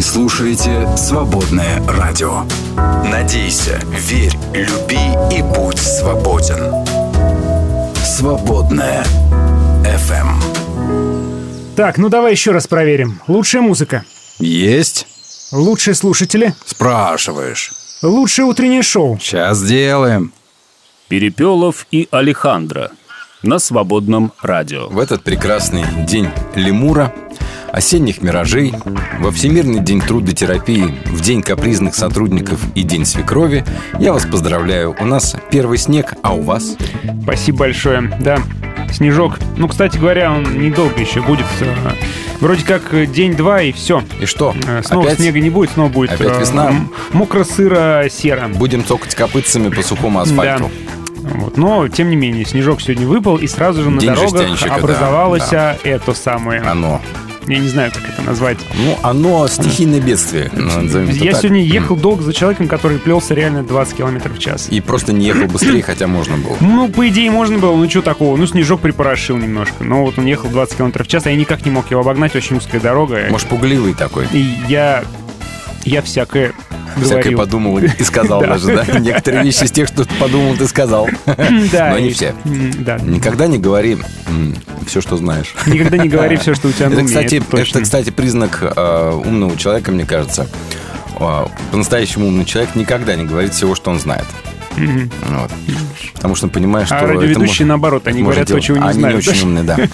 Вы слушаете «Свободное радио». Надейся, верь, люби и будь свободен. «Свободное FM. Так, ну давай еще раз проверим. Лучшая музыка. Есть? Лучшие слушатели. Спрашиваешь. Лучшее утреннее шоу. Сейчас сделаем. Перепелов и Алехандро на свободном радио. В этот прекрасный день лемура, осенних миражей, во Всемирный день трудотерапии, в день капризных сотрудников и день свекрови я вас поздравляю. У нас первый снег, а у вас? Спасибо большое. Да, снежок. Ну, кстати говоря, он недолго еще будет. э, Вроде как день-два и все. И что? Снова Опять? снега не будет, снова будет Опять э, весна? м- мокро-сыро-серо. Будем цокать копытцами по сухому асфальту. Вот. Но, тем не менее, снежок сегодня выпал, и сразу же на День дорогах жестянщика, да, образовалось да. это самое. Оно. Я не знаю, как это назвать. Ну, оно стихийное бедствие. ну, Я так. сегодня ехал долго за человеком, который плелся реально 20 километров в час. И просто не ехал быстрее, хотя можно было. Ну, по идее, можно было, ну что такого? Ну, снежок припорошил немножко. Но вот он ехал 20 километров в час, а я никак не мог его обогнать, очень узкая дорога. Может, пугливый такой. И я... Я всякое Всякое говорил. подумал и сказал Да. даже, да? Некоторые вещи из тех, что подумал, ты сказал. Да, Но не все. Да. Никогда не говори все, что знаешь. Никогда не говори все, что у тебя на Это, уме, кстати, это кстати, признак э, умного человека, мне кажется. Э, По-настоящему умный человек никогда не говорит всего, что он знает. Мгм. Вот. Потому что понимаешь, что... А это радиоведущие, мо- наоборот, они говорят то, чего не Они знают. не очень умные, да.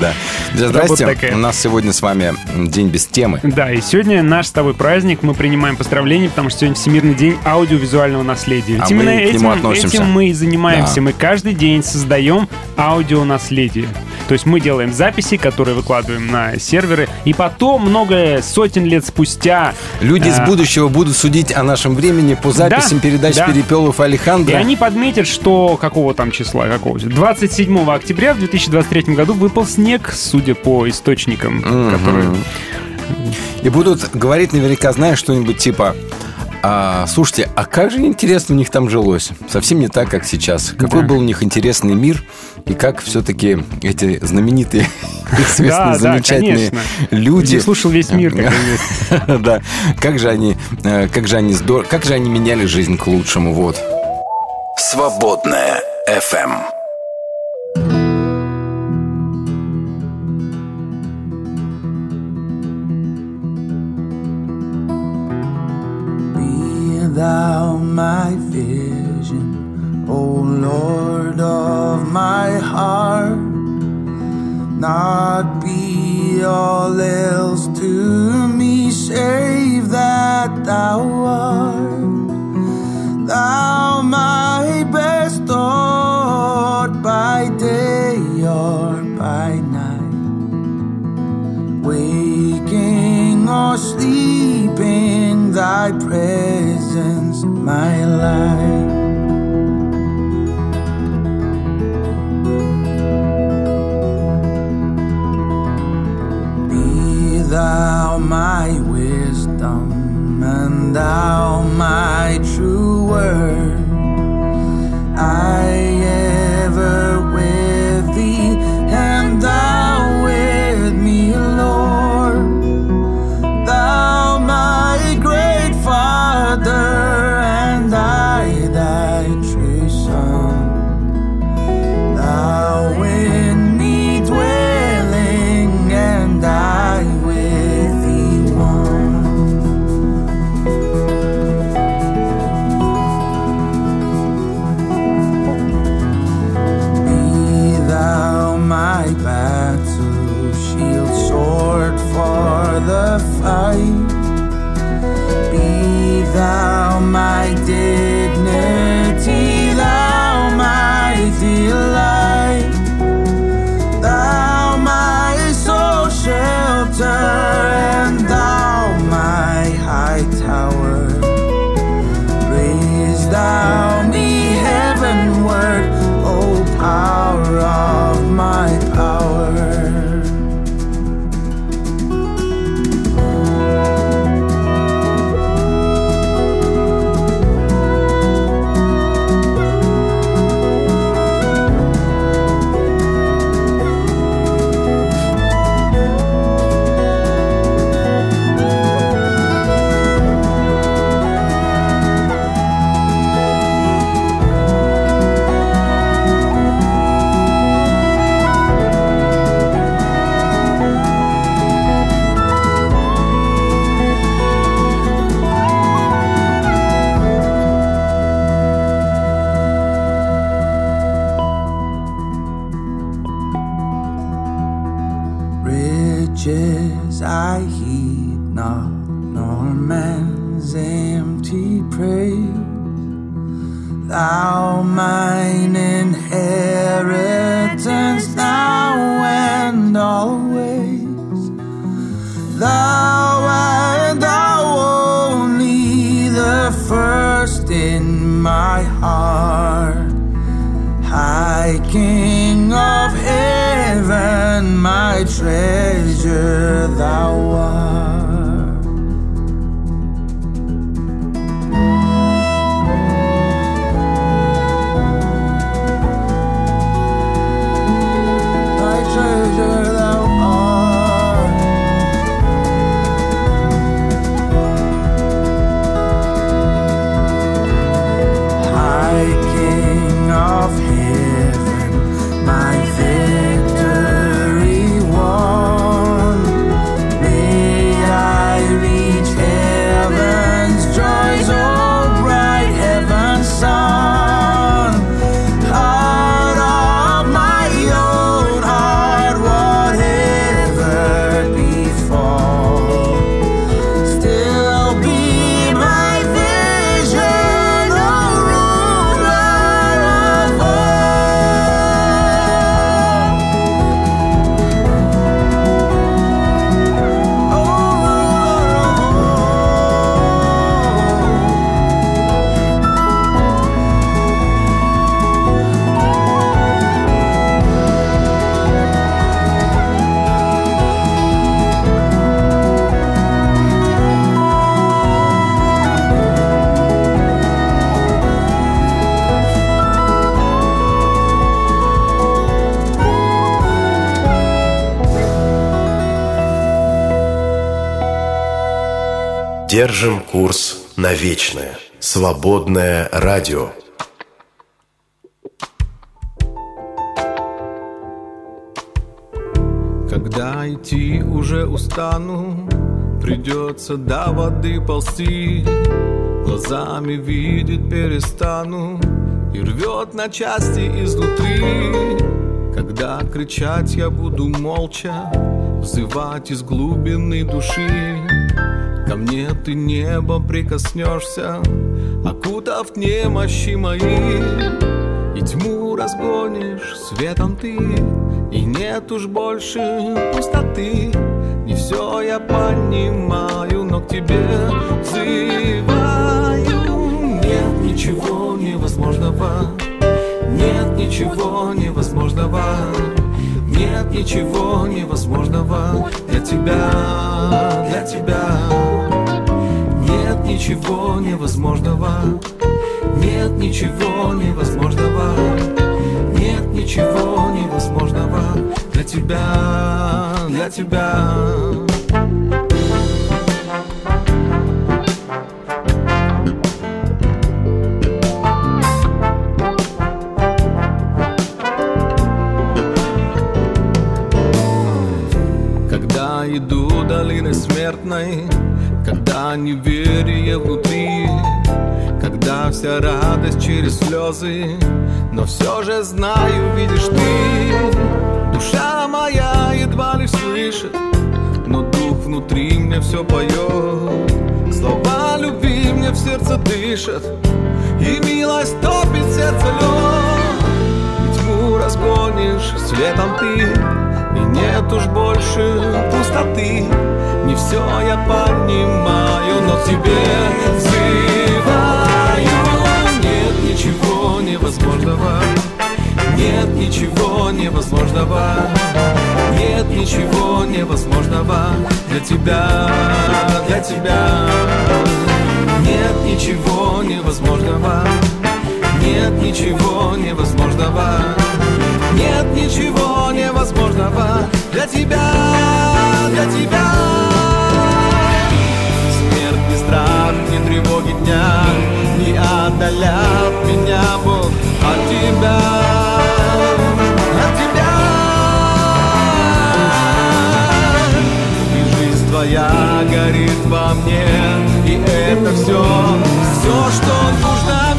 Да. Здрасте. У нас сегодня с вами день без темы. Да, и сегодня наш с тобой праздник. Мы принимаем поздравления, потому что сегодня Всемирный день аудиовизуального наследия. А именно мы к этим, нему относимся. этим мы и занимаемся. Мы каждый день создаем аудионаследие. То есть мы делаем записи, которые выкладываем на серверы, и потом, много сотен лет спустя... Люди из э, будущего будут судить о нашем времени по записям Да, передач да. Перепелов и И Алехандро. они подметят, что какого там числа, какого 27 октября в 2023 году выпал снег, судя по источникам, Мгм. которые... И будут говорить наверняка, знаешь, что-нибудь типа... «А, слушайте, а как же интересно у них там жилось? Совсем не так, как сейчас. Какой Да. был у них интересный мир, и как все-таки эти знаменитые, известные, Да, да, замечательные конечно. люди... Где слушал весь мир, как. Да, как же они, э, как же они здорово, как же они меняли жизнь к лучшему, вот. «Свободное FM. Thou my vision, O Lord of my heart. Not be all else to me, save that thou art. Thou my Держим курс на вечное. Свободное радио. Когда идти уже устану, придется до воды ползти. Глазами видеть перестану и рвет на части изнутри. Когда кричать я буду молча, взывать из глубины души. Ко мне ты небо прикоснешься, окутав немощи мои. И тьму разгонишь светом ты И нет уж больше пустоты. Не все я понимаю, но к тебе взываю. Нет ничего невозможного Нет ничего невозможного Нет ничего невозможного Для тебя, для тебя Нет ничего невозможного. Нет ничего невозможного. Нет ничего невозможного. Для тебя, для тебя через слезы Но все же знаю, видишь ты Душа моя едва ли слышит Но дух внутри мне все поет Слова любви мне в сердце дышат И милость топит сердце лед И тьму разгонишь светом ты И нет уж больше пустоты. Не все я понимаю, но тебе взываю ничего невозможного. Нет ничего невозможного. Нет ничего невозможного Для тебя, для тебя. Нет ничего невозможного. Нет ничего невозможного. Нет ничего невозможного Для тебя, для тебя ни страх, ни тревоги дня Не отдалят меня, Бог, от тебя. От тебя. И жизнь твоя горит во мне И это все, все, что нужно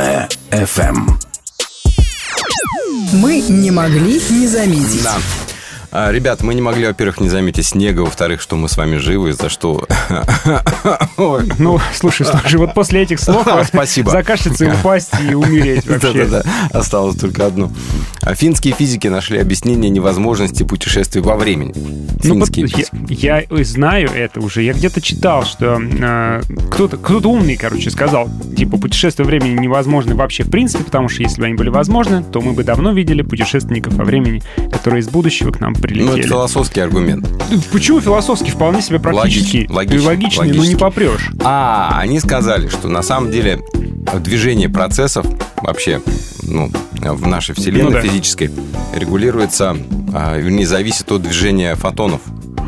Свободная FM. Мы не могли не заметить. Да. А, Ребят, мы не могли, во-первых, не заметить снега, во-вторых, что мы с вами живы, за что... Ну, слушай, слушай, вот после этих слов Спасибо. закашляться и упасть и умереть вообще. Да-да-да, осталось только одно. Финские физики нашли объяснение невозможности путешествий во времени. Ну, Финские я, я знаю это уже. Я где-то читал, что э, кто-то кто умный, короче, сказал, типа, путешествия во времени невозможны вообще в принципе, потому что если бы они были возможны, то мы бы давно видели путешественников во времени, которые из будущего к нам Ну, это прилетели. философский аргумент. Почему философски? Вполне себе практически. Логич- логично, И логичный, но не попрешь. А, они сказали, что на самом деле движение процессов вообще ну, в нашей Вселенной Ну да. физической регулируется, а, вернее, зависит от движения фотонов.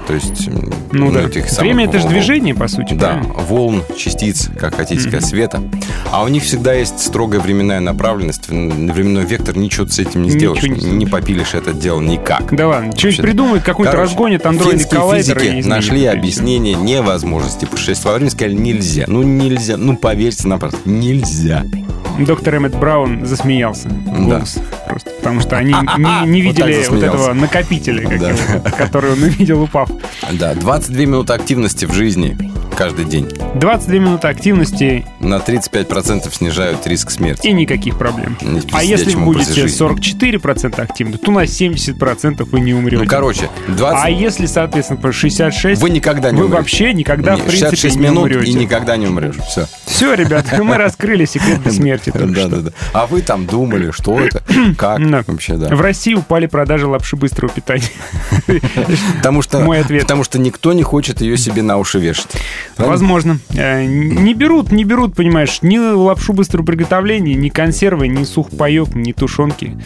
То есть м, Ну, да. этих самых Время это же волн. движение, по сути. Да, правильно? волн, частиц, как хотите сказать, света. А у них всегда есть строгая временная направленность, временной вектор, ничего с этим не Ничего сделаешь. не Не, сделаешь. попилишь это дело никак. Да ладно, что-нибудь придумают, какой-то разгонит андроиды финские коллайдеры физики нашли объяснение невозможности путешествия во времени, сказали нельзя. Ну нельзя, ну поверьте на просто, нельзя. Доктор Эммет Браун засмеялся. Да. Просто потому что они не, не Вот так видели вот, засмеялся. этого накопителя, Да. его, который он увидел, упав. Да, 22 минуты активности в жизни каждый день 22 минуты активности на 35% снижают риск смерти. и никаких проблем. Не А если будете жизни. 44% активны, то на 70% вы не умрете. Ну, короче, 20... А если, соответственно, по 66, Вы никогда не вы умрете. вообще никогда, Не, в принципе, 66 не минут умрете. и никогда не умрешь. Все. Все, ребята, мы раскрыли секрет бессмертия только Да, что. да, да. А вы там думали, что это, как Да. вообще, да. В России упали продажи лапши быстрого питания. Потому что, Мой ответ. потому что никто не хочет ее себе на уши вешать. Возможно. Э, Не берут, не берут, понимаешь, ни лапшу быстрого приготовления, ни консервы, ни сухпайок, ни тушенки.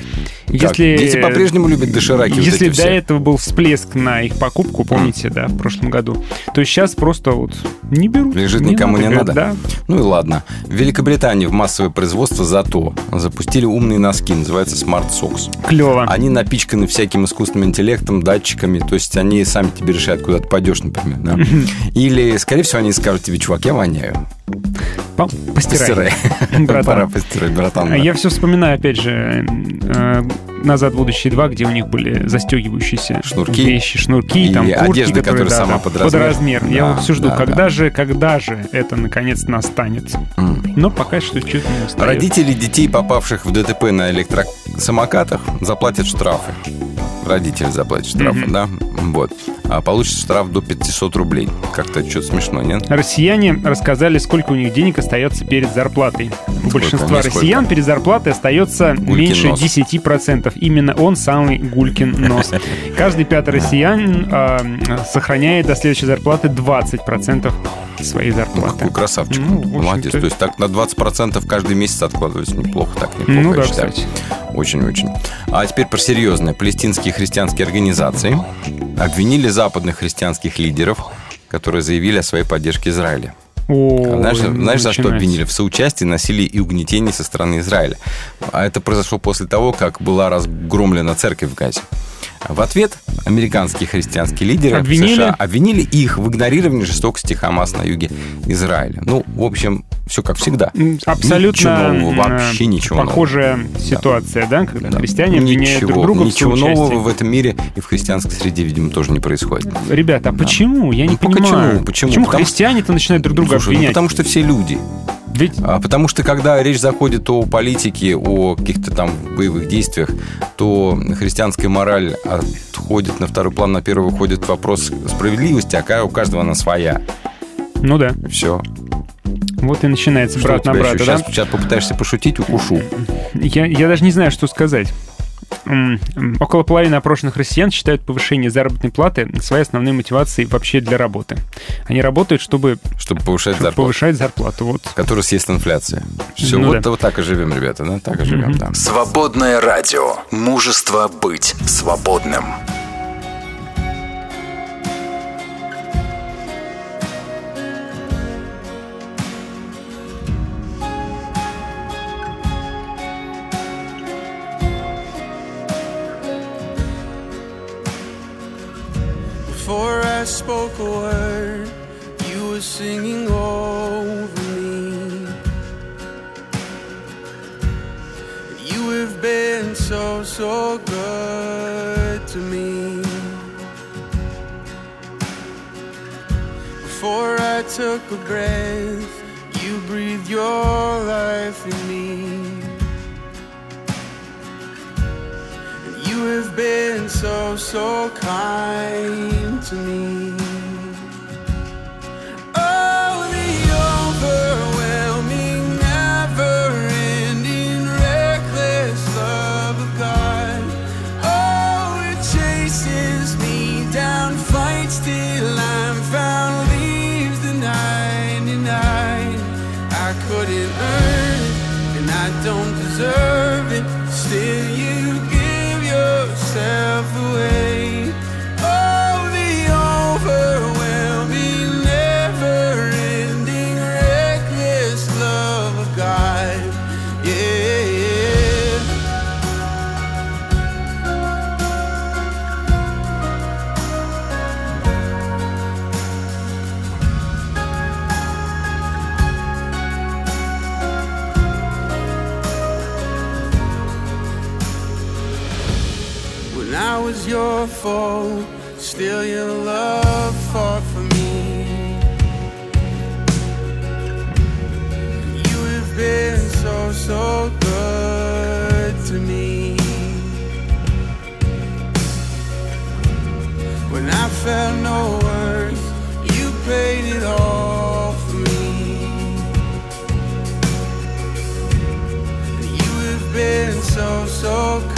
Так, дети по-прежнему любят дошираки вот Если эти до все. этого был всплеск на их покупку, помните, да, в прошлом году, то сейчас просто вот не берут. Лежит никому не говорят, надо. Да. Ну и ладно. В Великобритании в массовое производство зато запустили умные носки, называется Smart Socks. Клево. Они напичканы всяким искусственным интеллектом, датчиками, то есть они сами тебе решают, куда ты пойдешь, например. да. Или, скорее всего, они скажут тебе, чувак, я воняю. По- Постирай. Постирай. Пора Братан. постирать, братан. Да. Я все вспоминаю, опять же, э, «Назад в будущее 2», где у них были застегивающиеся Шнурки. вещи, шнурки, И там куртки, одежда, которые, которая да, сама да, под под размер. размер. Я Да, вот все жду, да, когда да. же, когда же это наконец настанет. М. Но пока что что-то не устает. Родители детей, попавших в ДТП на электросамокатах, заплатят штрафы. Родители заплатят штрафы, Мгм. да? Вот. А получат штраф до 500 рублей. Как-то что-то смешно, нет? Россияне рассказали, сколько у них денег остается перед зарплатой. У большинства россиян перед зарплатой остается Гулькин меньше нос. 10%. Именно он самый гулькин нос. Каждый пятый россиянин а, сохраняет до следующей зарплаты 20% своей Ну, зарплаты. какой красавчик. Ну. Молодец. То есть так на 20% каждый месяц откладывать неплохо, так неплохо, Ну я да, считаю. кстати. Очень-очень. А теперь про серьезное. Палестинские христианские организации обвинили западных христианских лидеров, которые заявили о своей поддержке Израиля. О, знаешь, знаешь, за что обвинили? В соучастии, насилии и угнетении со стороны Израиля. А это произошло после того, как была разгромлена церковь в Газе. В ответ американские христианские лидеры Обвинили? США обвинили их в игнорировании жестокости Хамас на юге Израиля. Ну, в общем, все как всегда. Абсолютно Ничего нового, вообще ничего нового. похожая ситуация, да, когда Да. христиане обвиняют ничего, друг друга в Ничего соучастии. нового в этом мире и в христианской среде, видимо, тоже не происходит. Ребята, а почему? Я не Ну, почему? понимаю. Почему? Почему Потому христиане-то начинают друг друга Слушай, ну, обвинять? потому что все люди. Ведь А, Потому что когда речь заходит о политике, о каких-то там боевых действиях, то христианская мораль отходит на второй план, на первый выходит вопрос справедливости, а у каждого она своя. Ну да. Все. Вот и начинается Что брат на брата, еще? да? Сейчас, сейчас попытаешься пошутить, укушу. Я, я даже не знаю, что сказать. Около половины опрошенных россиян считают повышение заработной платы своей основной мотивацией вообще для работы. Они работают, чтобы, Чтобы повышать чтобы зарплату. повышать зарплату. Вот. Который съест инфляция. Все, Ну вот, да. вот так и живем, ребята, да? Так и живем, да. Свободное радио. Мужество быть свободным. spoke a word, you were singing over me. You have been so, so good to me. Before I took a breath, you breathed your life in me. You have been so, so kind to me. Oh, the overwhelming, never-ending, reckless love of God. Oh, it chases me down, fights till I'm found, leaves the 99. I couldn't earn it, and I don't deserve your foe, still your love fought for me. You have been so, so good to me. When I felt no worth, you paid it all for me. You have been so, so kind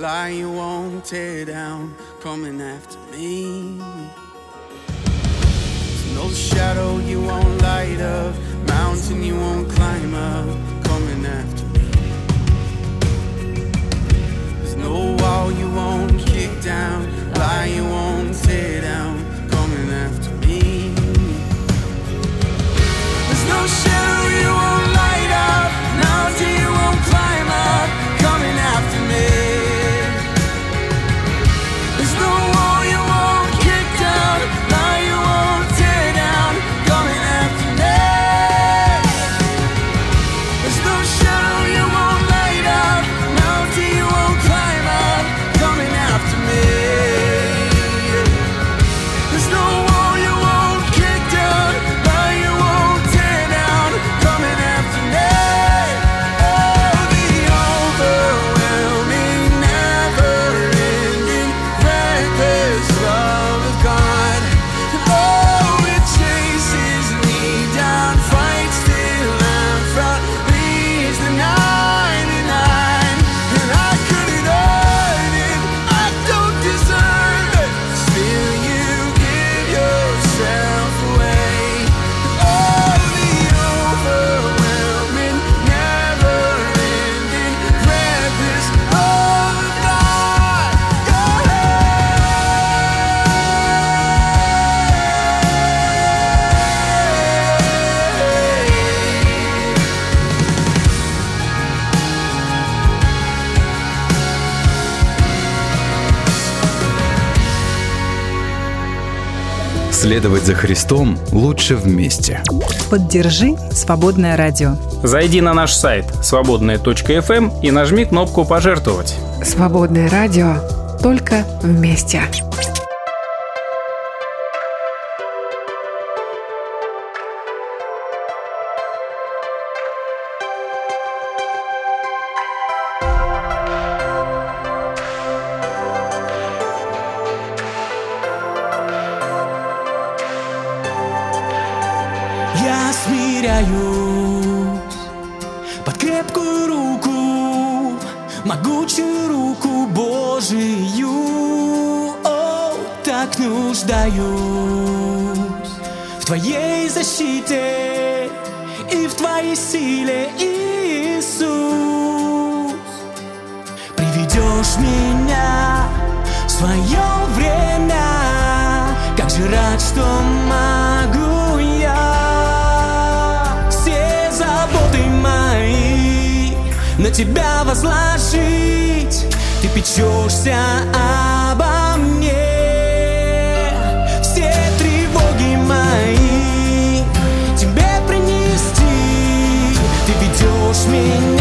lie you won't tear down, coming after me. There's no shadow you won't light up, mountain you won't climb up, coming after me. There's no wall you won't kick down, lie you won't tear down, coming after me. There's no shadow you won't light up, mountain you won't climb up, Следовать за Христом лучше вместе. Поддержи «Свободное радио». Зайди на наш сайт свободная.фм и нажми кнопку «Пожертвовать». Свободное радио. Только вместе. Твоей силе, Иисус. Приведешь меня в свое время, как же рад, что могу я все заботы мои на тебя возложить. Ты печешься обо ведешь меня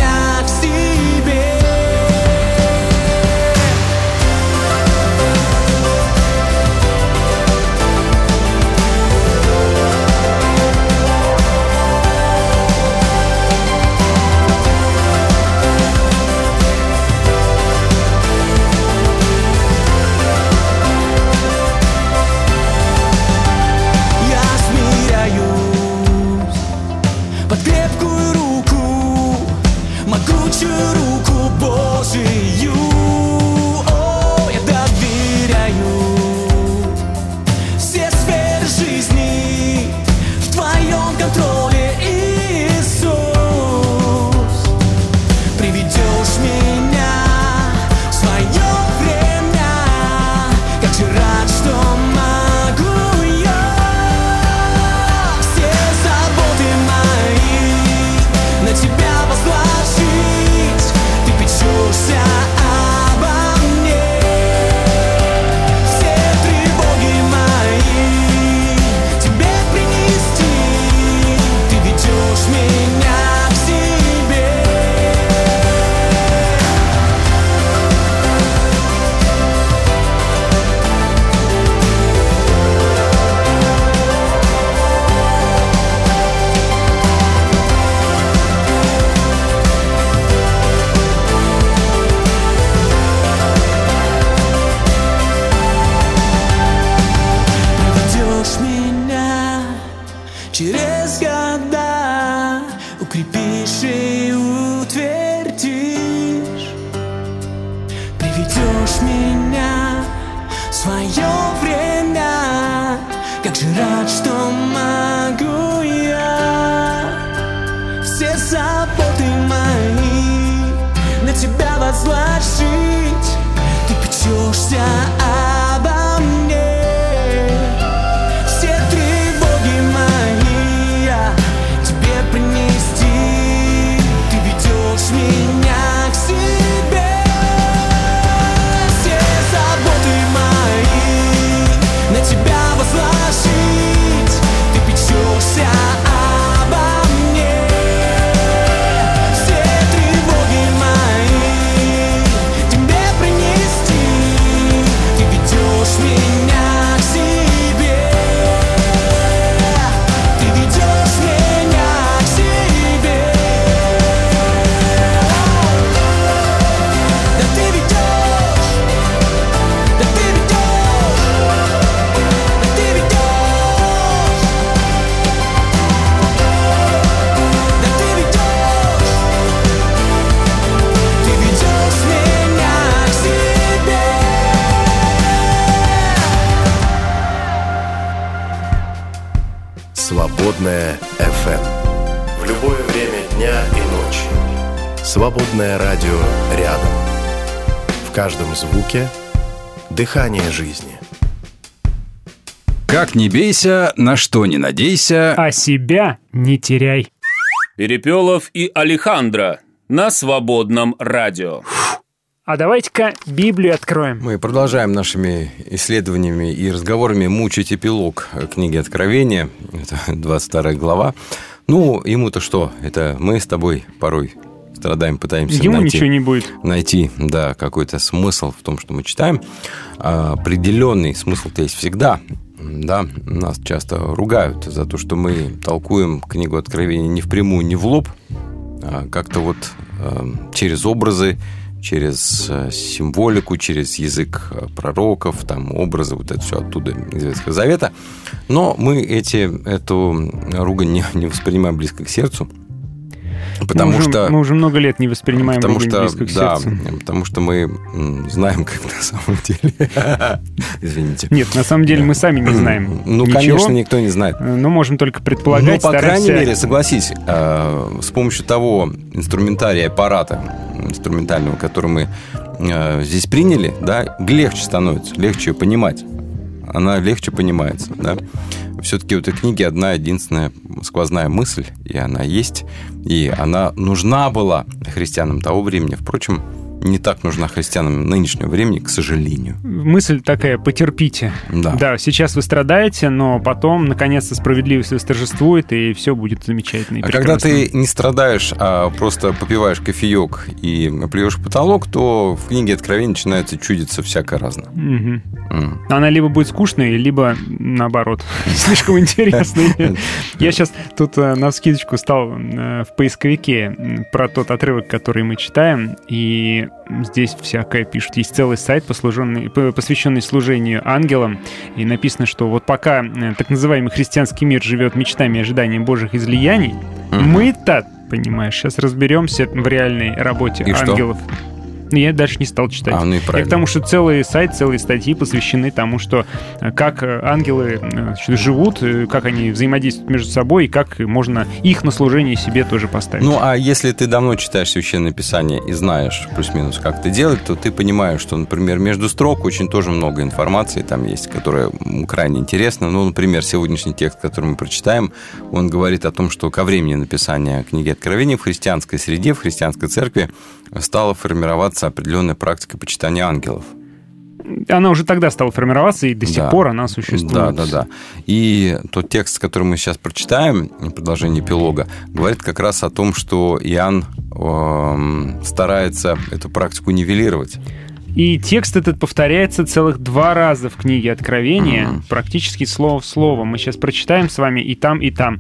звуке дыхание жизни. Как не бейся, на что не надейся. А себя не теряй. Перепелов и Алехандро на свободном радио. А давайте-ка Библию откроем. Мы продолжаем нашими исследованиями и разговорами мучить эпилог книги Откровения. Это 22 глава. Ну, ему-то что? Это мы с тобой порой страдаем, пытаемся Ему найти, ничего не будет. найти да, какой-то смысл в том, что мы читаем. А определенный смысл-то есть всегда. Да, нас часто ругают за то, что мы толкуем книгу Откровения не впрямую, не в лоб, а как-то вот э, через образы, через э, символику, через язык э, пророков, там, образы, вот это все оттуда из Ветхого Завета. Но мы эти, эту ругань не, не воспринимаем близко к сердцу. Потому мы уже, что... Мы уже много лет не воспринимаем Потому что, близко к да, сердцу. потому что мы знаем, как на самом деле. Извините. Нет, на самом деле мы сами не знаем Ну, ничего, конечно, никто не знает. э, но можем только предполагать, Ну, по крайней мере, согласись, э, с помощью того инструментария аппарата инструментального, который мы э, здесь приняли, да, легче становится, легче ее понимать. Она легче понимается, да. Все-таки в этой книге одна единственная сквозная мысль, и она есть, и она нужна была христианам того времени. Впрочем, не так нужна христианам нынешнего времени, к сожалению. Мысль такая, потерпите. Да. сейчас вы страдаете, но потом, наконец-то, справедливость восторжествует, и все будет замечательно и А когда прекрасно. ты не страдаешь, а просто попиваешь кофеек и плюешь в потолок, то в книге Откровения начинается чудиться всякое разное. Мгм. М. Она либо будет скучной, либо наоборот, слишком интересной. Я сейчас тут э, на вскидочку стал э, в поисковике про тот отрывок, который мы читаем, и здесь всякое пишут. Есть целый сайт, посвященный служению ангелам, и написано, что вот пока э, так называемый христианский мир живет мечтами и ожиданием божьих излияний, мы-то, понимаешь, сейчас разберемся в реальной работе И что? Ангелов. Я дальше не стал читать. А, ну и Я к правильно. тому, что целый сайт, целые статьи посвящены тому, что э, как э, ангелы э, значит, живут, как они взаимодействуют между собой, и как можно их на служение себе тоже поставить. Ну, а если ты давно читаешь Священное Писание и знаешь плюс-минус, как это делать, то ты понимаешь, что, например, между строк очень тоже много информации там есть, которая крайне интересна. Ну, например, сегодняшний текст, который мы прочитаем, он говорит о том, что ко времени написания книги Откровения в христианской среде, в христианской церкви стала формироваться определенная практика почитания ангелов. Она уже тогда стала формироваться, и до сих Да. пор она существует. Да, да, да. И тот текст, который мы сейчас прочитаем, продолжение эпилога, говорит как раз о том, что Иоанн эм, старается эту практику нивелировать. И текст этот повторяется целых два раза в книге Откровения, практически слово в слово. Мы сейчас прочитаем с вами и там, и там.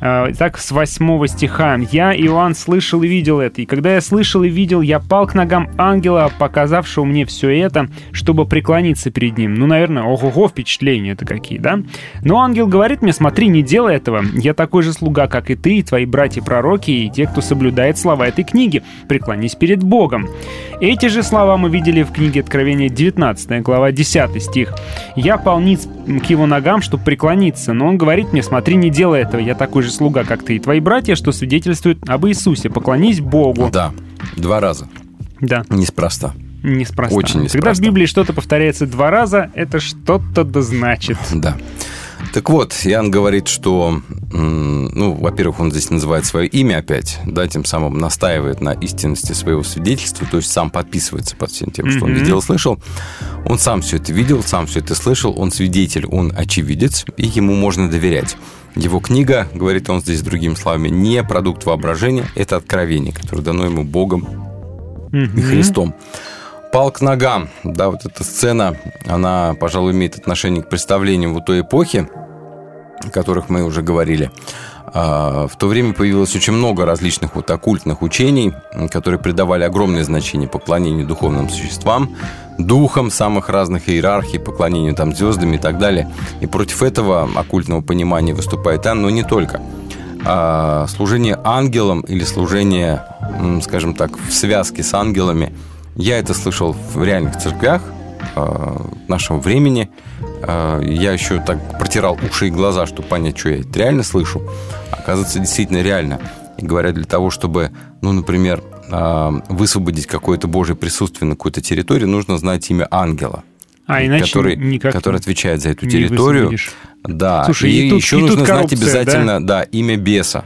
Э, Итак, с восьмого стиха. «Я, Иоанн, слышал и видел это, и когда я слышал и видел, я пал к ногам ангела, показавшего мне все это, чтобы преклониться перед ним». Ну, наверное, ого-го, впечатления это какие, да? Но ангел говорит мне, смотри, не делай этого. Я такой же слуга, как и ты, и твои братья-пророки, и те, кто соблюдает слова этой книги. Преклонись перед Богом. Эти же слова мы видели в книге Откровения 19 глава 10 стих. «Я пал ниц к его ногам, чтобы преклониться, но он говорит мне, смотри, не делай этого, я такой же слуга, как ты и твои братья, что свидетельствуют об Иисусе, поклонись Богу». Да, два раза. Да, Неспроста. неспроста. Очень Когда в неспроста. Библии что-то повторяется два раза, это что-то да значит. Да. Так вот, Иоанн говорит, что, ну, во-первых, он здесь называет свое имя опять, да, тем самым настаивает на истинности своего свидетельства, то есть сам подписывается под всем тем, что он видел и слышал. Он сам все это видел, сам все это слышал, он свидетель, он очевидец, и ему можно доверять. Его книга, говорит он здесь другими словами, не продукт воображения, это откровение, которое дано ему Богом и. Христом. Пал к ногам. Да, вот эта сцена, она, пожалуй, имеет отношение к представлениям в той эпохе, о которых мы уже говорили. А, В то время появилось очень много различных вот оккультных учений, которые придавали огромное значение поклонению духовным существам, духам самых разных иерархий, поклонению там звездам и так далее. И против этого оккультного понимания выступает Иоанн, но не только. А служение ангелам или служение, скажем так, в связке с ангелами, я это слышал в реальных церквях э, нашего времени. Э, Я еще так протирал уши и глаза, чтобы понять, что я это реально слышу. Оказывается, действительно реально. И говорят, для того, чтобы, ну, например, э, высвободить какое-то Божье присутствие на какой-то территории, нужно знать имя ангела. А иначе который, никак который отвечает за эту территорию. высвободишь. Да, Слушай, и, и тут- еще и тут нужно знать коррупция, обязательно, да? имя беса.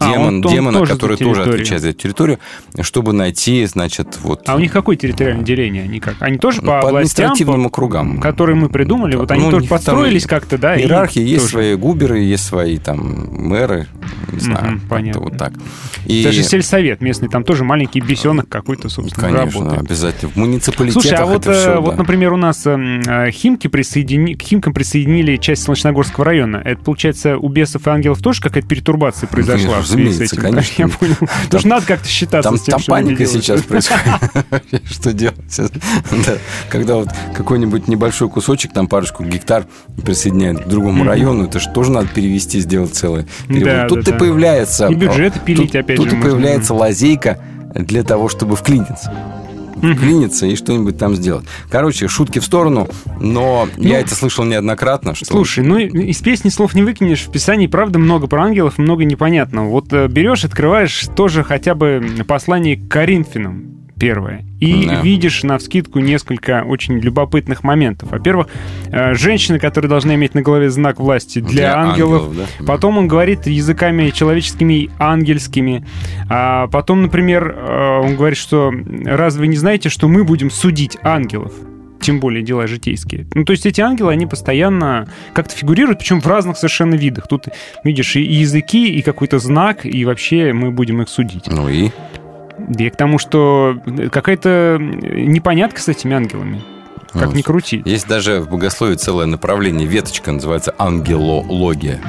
А, Демон, он- он демона, тоже который тоже отвечает за эту территорию, чтобы найти, значит, вот... А у них какое территориальное деление? Они как? Они тоже Ну, по, по административным по- округам. которые мы придумали, вот они Ну, тоже построились как-то, да? Иерархии, есть тоже. свои губеры, есть свои там мэры, не знаю, как-то понятно. вот так. И, Даже сельсовет местный, там тоже маленький бесенок какой-то, собственно, конечно, работает. обязательно. В муниципалитетах Слушай, а вот, это все, э, вот, например, у нас э, Химки присоедини... к Химкам присоединили часть Солнечногорского района. Это, получается, у бесов и ангелов тоже какая-то перетурбация произошла? Разумеется, этим, конечно. да, я понял. Потому что надо как-то считаться Там, с тем, там что паника сейчас происходит. Что делать? Да. Когда вот какой-нибудь небольшой кусочек, там парочку гектар присоединяют к другому району, это же тоже надо перевести, сделать целое. Тут и да. появляется... И бюджеты пилить, тут- опять Тут же, и можно. появляется лазейка для того, чтобы вклиниться. Вклиниться и что-нибудь там сделать. Короче, шутки в сторону, но я это слышал неоднократно. Что Ну, Слушай, ну из песни слов не выкинешь. В Писании, правда, много про ангелов, много непонятного. Вот э, берешь, открываешь тоже хотя бы послание к Коринфянам первое. И Да. видишь на вскидку несколько очень любопытных моментов. Во-первых, э, женщина, которая должна иметь на голове знак власти для, Для ангелов. ангелов, да. Потом он говорит языками человеческими и ангельскими. А потом, например, э, он говорит, что разве вы не знаете, что мы будем судить ангелов? тем более дела житейские. Ну, то есть эти ангелы, они постоянно как-то фигурируют, причем в разных совершенно видах. Тут, видишь, и языки, и какой-то знак, и вообще мы будем их судить. Ну и? И к тому, что какая-то непонятка с этими ангелами. Как Ну, ни крути. Есть даже в богословии целое направление, веточка называется ангелология.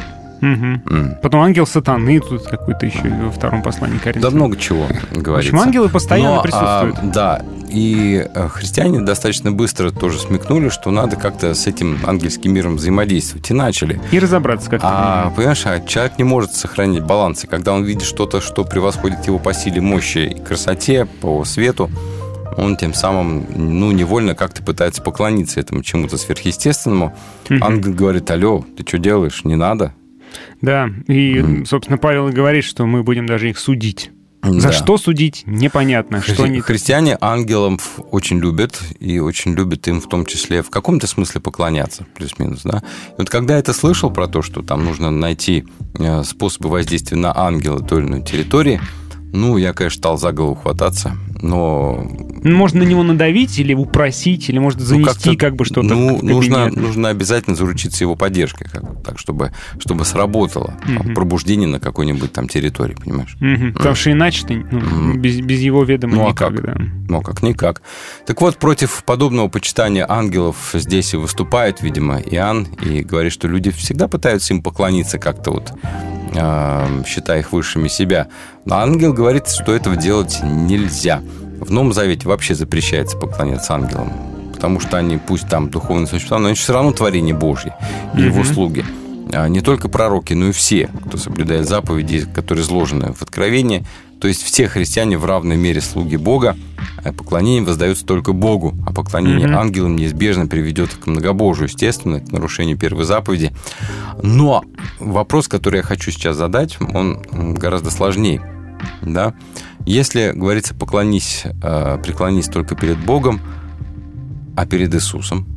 Мгм. М. Потом ангел сатаны, тут какой-то еще во втором послании Да Коринфянам. много чего В говорится. общем, ангелы постоянно Но, а, присутствуют. да, и э, христиане достаточно быстро тоже смекнули, что надо как-то с этим ангельским миром взаимодействовать. И начали. И разобраться как-то. А, понимаешь, а человек не может сохранить баланс. И когда он видит что-то, что превосходит его по силе, мощи и красоте, по свету, он тем самым, ну, невольно как-то пытается поклониться этому чему-то сверхъестественному. Ангел говорит, алло, ты что делаешь? Не надо. Да, и, собственно, Павел и говорит, что мы будем даже их судить. За Да. что судить, непонятно. Что Хри- они... Христиане ангелов очень любят, и очень любят им в том числе в каком-то смысле поклоняться, плюс-минус, да. И вот когда я это слышал про то, что там нужно найти э, способы воздействия на ангела той или иной территории, ну, я, конечно, стал за голову хвататься, но... Ну, Можно на него надавить или упросить, или может ну, занести как-то, как бы что-то Ну, нужно, нужно обязательно заручиться его поддержкой, как бы, так, чтобы, чтобы сработало Мгм. пробуждение на какой-нибудь там территории, понимаешь? Мгм. Потому что иначе-то ну, Мгм. без, без его ведома Ну, а никак, как? да. Ну, как никак. Так вот, против подобного почитания ангелов здесь и выступает, видимо, Иоанн, и говорит, что люди всегда пытаются им поклониться как-то вот, э, считая их высшими себя. Но ангел говорит, что этого делать нельзя. В Новом Завете вообще запрещается поклоняться ангелам, потому что они, пусть там духовные существа, но они все равно творение Божье и его слуги. А Не только пророки, но и все, кто соблюдает заповеди, которые изложены в Откровении. То есть все христиане в равной мере слуги Бога, а поклонение воздается только Богу, а поклонение Мгм. ангелам неизбежно приведет к многобожию, естественно, к нарушению первой заповеди. Но вопрос, который я хочу сейчас задать, он гораздо сложнее. Да? Если говорится поклонись, э, преклонись только перед Богом, а перед Иисусом,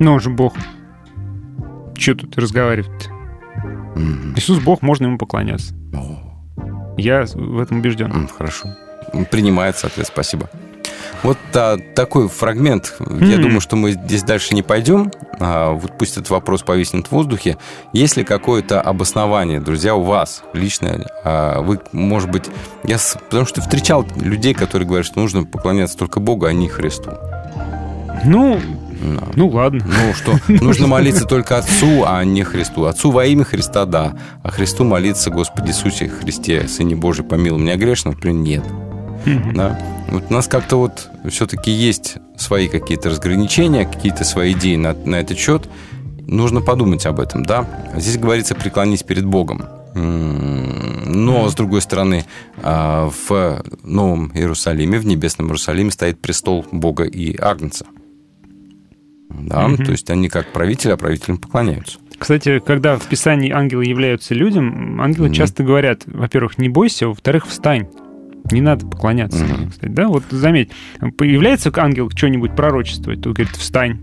Ну, он же Бог. Че тут разговаривать? М, Иисус Бог, можно ему поклоняться. о, Я в этом убежден. м, хорошо. Принимается ответ, спасибо. Вот а, такой фрагмент. Я М. думаю, что мы здесь дальше не пойдем. А, вот пусть этот вопрос повиснет в воздухе. Есть ли какое-то обоснование, друзья, у вас личное? А, вы, может быть, я потому что встречал людей, которые говорят, что нужно поклоняться только Богу, а не Христу. Ну, Да. ну ладно. Ну что, нужно молиться только Отцу, а не Христу. Отцу во имя Христа, да. А Христу молиться, Господи Иисусе Христе, Сыне Божий, помилуй меня грешно, например, нет. Мгм. Да? Вот у нас как-то вот все-таки есть свои какие-то разграничения, какие-то свои идеи на, на этот счет. Нужно подумать об этом, да. Здесь говорится «преклонись перед Богом». Но, с другой стороны, а, в Новом Иерусалиме, в Небесном Иерусалиме стоит престол Бога и Агнца. Да, Мгм. то есть они как правители, а правителям поклоняются. Кстати, когда в Писании ангелы являются людям, ангелы Мгм. часто говорят, во-первых, не бойся, а во-вторых, встань. Не надо поклоняться. Мгм. Кстати, да, вот заметь, появляется ангел что-нибудь пророчествовать, то говорит, встань.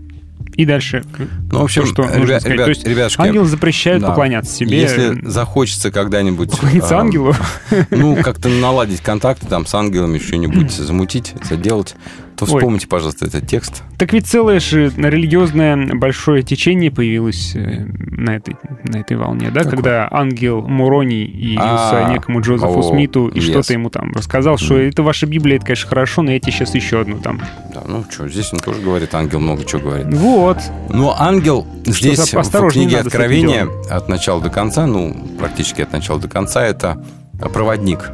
И дальше. Ну, в общем, что нужно ребят, сказать. ребят- То есть ребятушки, ангелы запрещают да. поклоняться себе. если захочется когда-нибудь... Поклониться а, ангелу. Ну, как-то наладить контакты там с ангелами, что-нибудь замутить, заделать, то Ой. вспомните, пожалуйста, этот текст. Так ведь целое же религиозное большое течение появилось э, на этой, на этой волне, да? Какое? Когда ангел Муроний явился А, некому Джозефу о, Смиту и yes. что-то ему там рассказал, что это ваша Библия, это, конечно, хорошо, но я тебе сейчас еще одну там. Да, ну что, здесь он тоже говорит, ангел много чего говорит. Вот. Но ангел здесь за- в книге Откровения от начала до конца, ну, практически от начала до конца, это проводник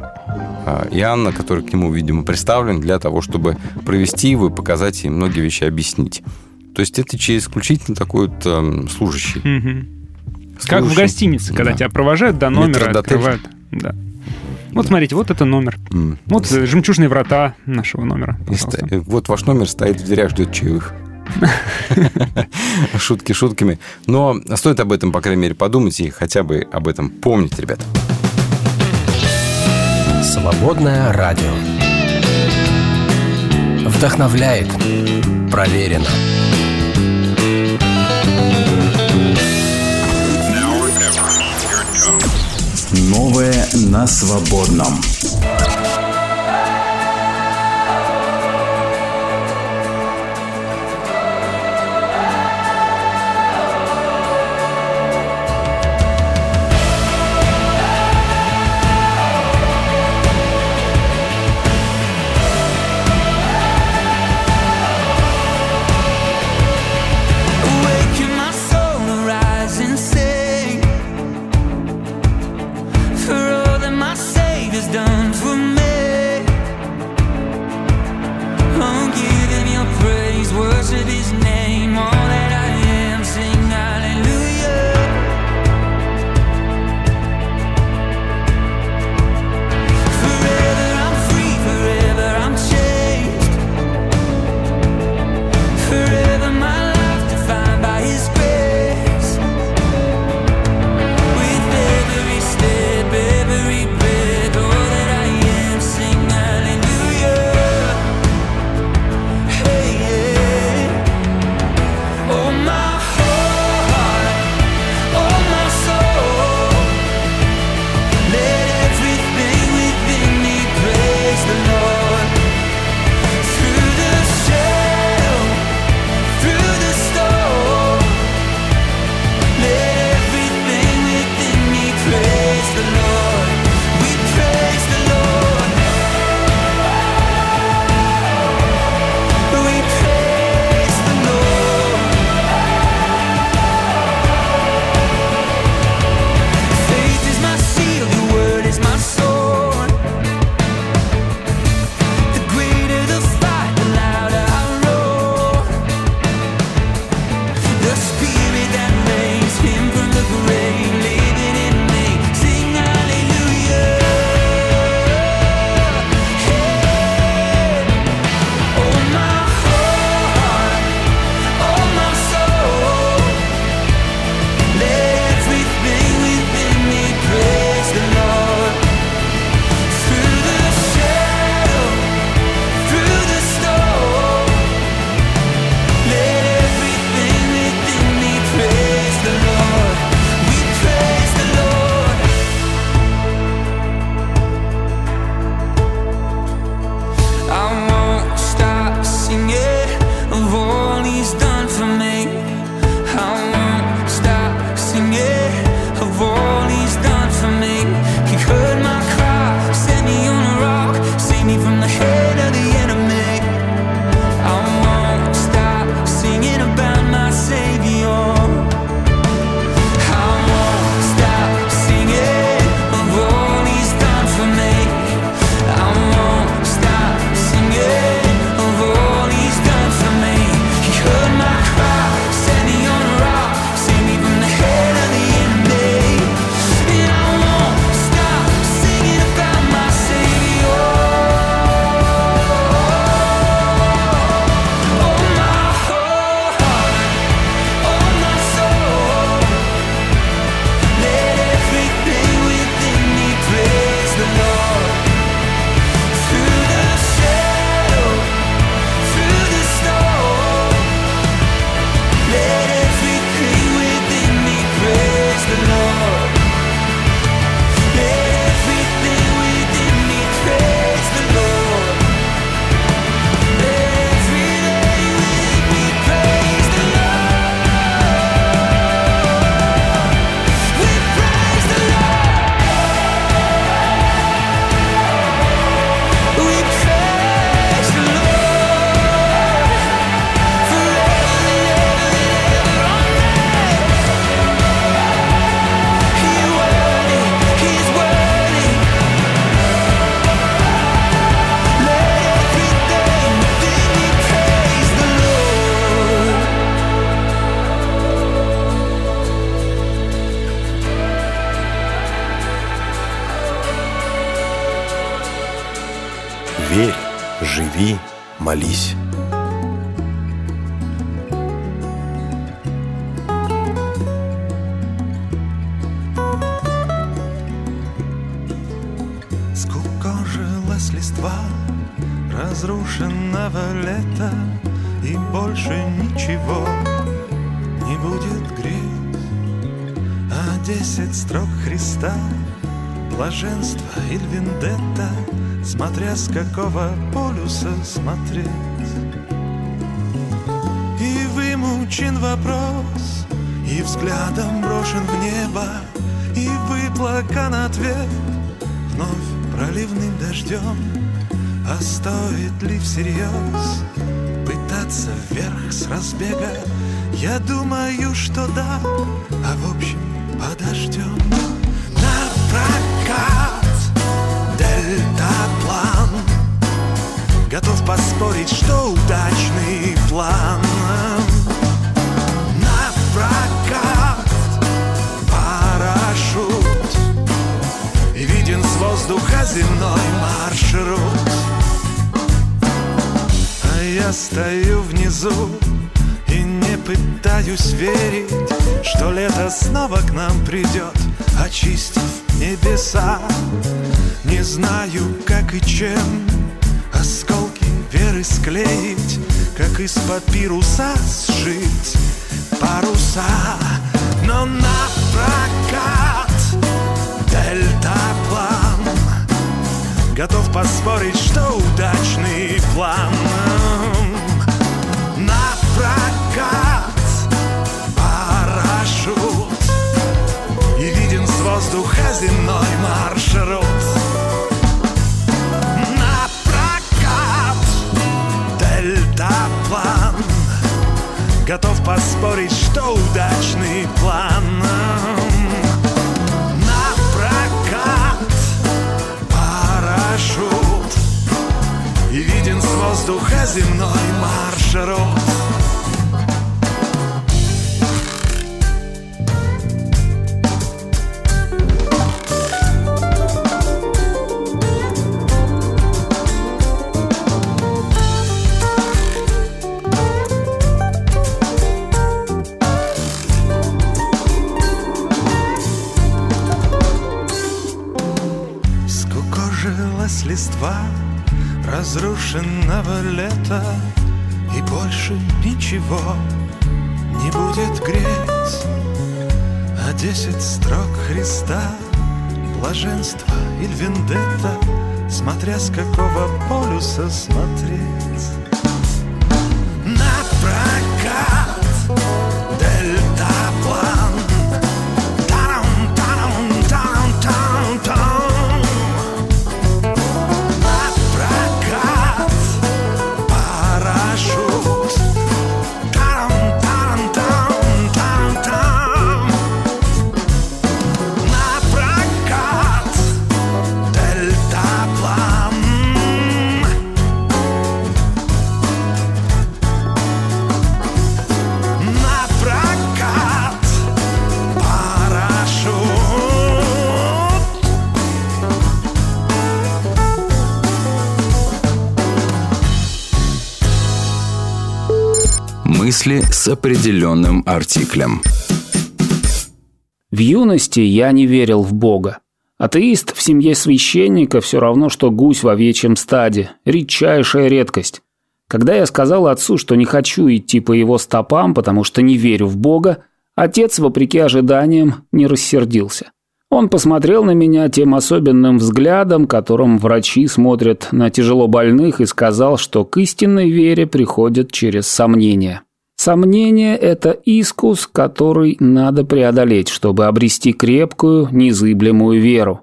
Иоанна, который к нему, видимо, представлен для того, чтобы провести его и показать и многие вещи объяснить. То есть это через исключительно такой вот эм, служащий. Мгм. Как в гостинице, когда да. тебя провожают до номера, открывают. Да. Вот смотрите, вот это номер. М. Вот э, жемчужные врата нашего номера. Ста- э, Вот ваш номер стоит в дверях, ждет чаевых. Шутки шутками. Но стоит об этом, по крайней мере, подумать и хотя бы об этом помнить, ребята. Свободное радио. Вдохновляет. Проверено. Новое на свободном. Какого полюса смотреть? И вымучен вопрос И взглядом брошен в небо И выплакан ответ Вновь проливным дождем. А стоит ли всерьез Пытаться вверх с разбега? Я думаю, что да А в общем подождем. На прокат Готов поспорить, что удачный план. На прокат Парашют. Виден с воздуха земной маршрут. А я стою внизу И не пытаюсь верить Что лето снова к нам придет Очистив небеса. Не знаю, как и чем веры склеить Как из папируса сшить паруса. Но на прокат Дельтаплан Готов поспорить, что удачный план. На прокат Парашют. И виден с воздуха земной маршрут Готов поспорить, что удачный план. На прокат Парашют. И виден с воздуха земной маршрут разрушенного лета И больше ничего не будет греть. А десять строк Христа Блаженство или вендетта Смотря с какого полюса смотреть Мысли с определенным артиклем. В юности я не верил в Бога. Атеист в семье священника все равно, что гусь в овечьем стаде. Редчайшая редкость. Когда я сказал отцу, что не хочу идти по его стопам, потому что не верю в Бога, отец, вопреки ожиданиям, не рассердился. Он посмотрел на меня тем особенным взглядом, которым врачи смотрят на тяжело больных, и сказал, что к истинной вере приходят через сомнения. Сомнение – это искус, который надо преодолеть, чтобы обрести крепкую, незыблемую веру.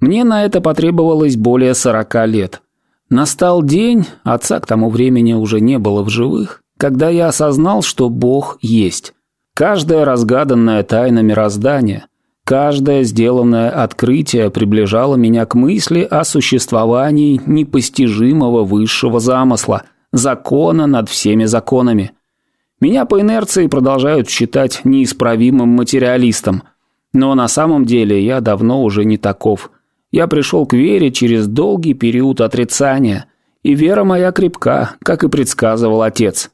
Мне на это потребовалось более сорока лет. Настал день, отца к тому времени уже не было в живых, когда я осознал, что Бог есть. Каждая разгаданная тайна мироздания, каждое сделанное открытие приближало меня к мысли о существовании непостижимого высшего замысла, закона над всеми законами. Меня по инерции продолжают считать неисправимым материалистом, но на самом деле я давно уже не таков. Я пришел к вере через долгий период отрицания, и вера моя крепка, как и предсказывал отец.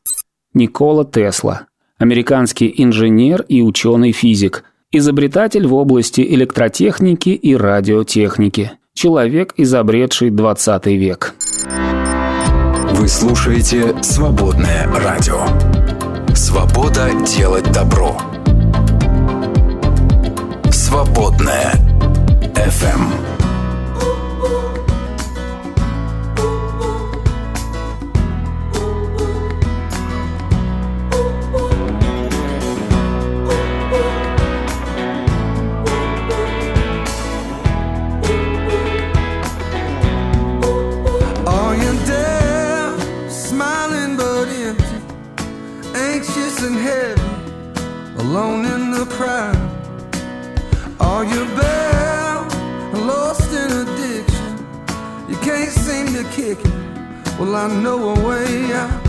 Никола Тесла, американский инженер и ученый-физик, изобретатель в области электротехники и радиотехники, человек, изобретший 20 век. Вы слушаете «Свободное радио». Свобода делать добро. Свободное FM. Well, I know a way out.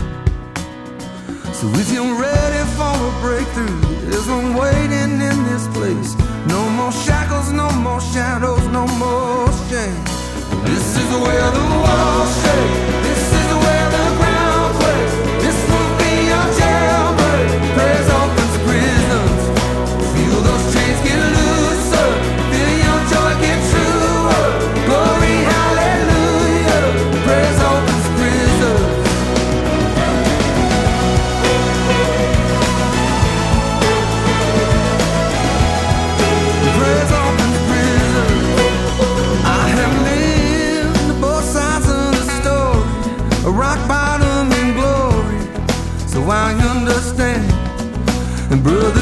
So if you're ready for a breakthrough, there's one waiting in this place. No more shackles, no more shadows, no more shame. This is where the walls shake. Brother,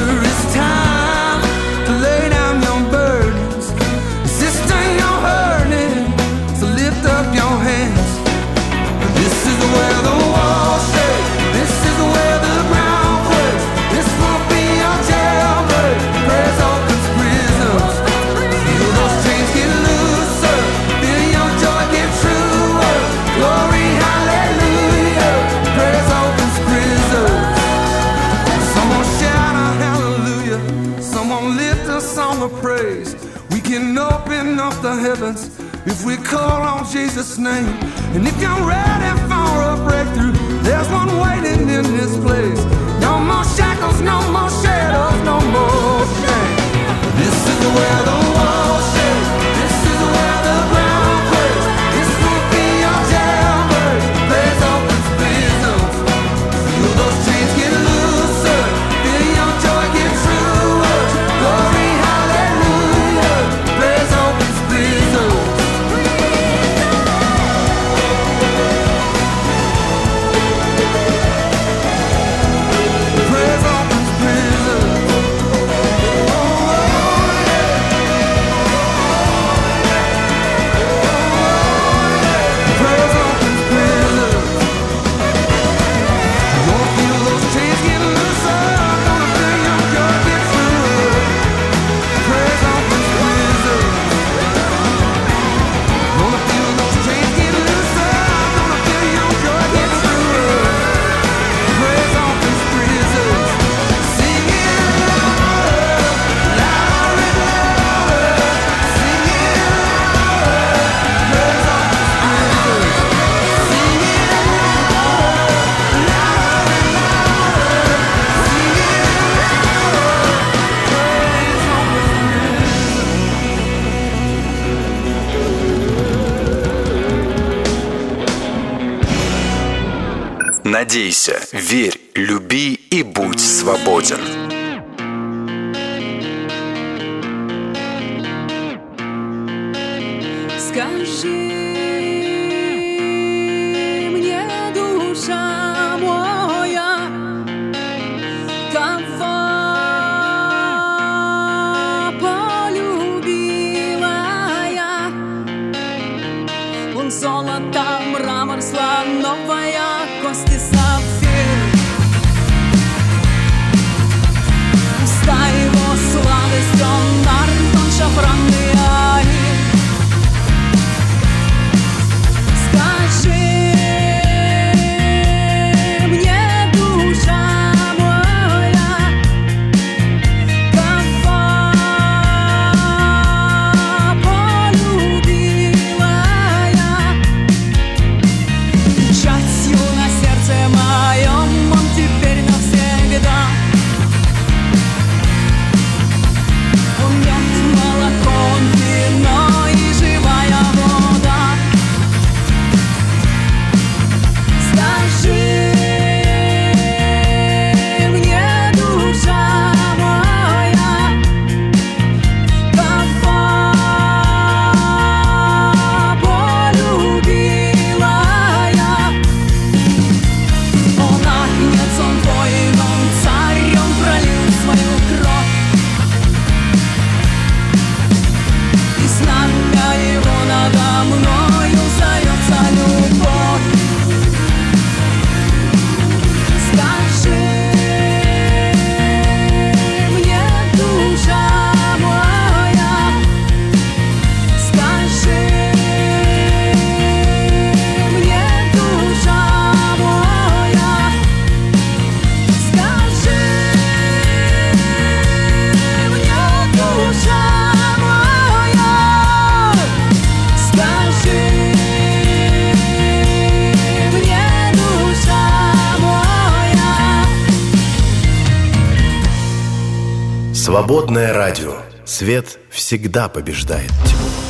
heavens if we call on Jesus' name. And if you're ready for a breakthrough, there's one waiting in this place. No more shackles, no more shadows, no more shame. This is where the walls shake. Надейся, верь, люби и будь свободен. всегда побеждает тьму.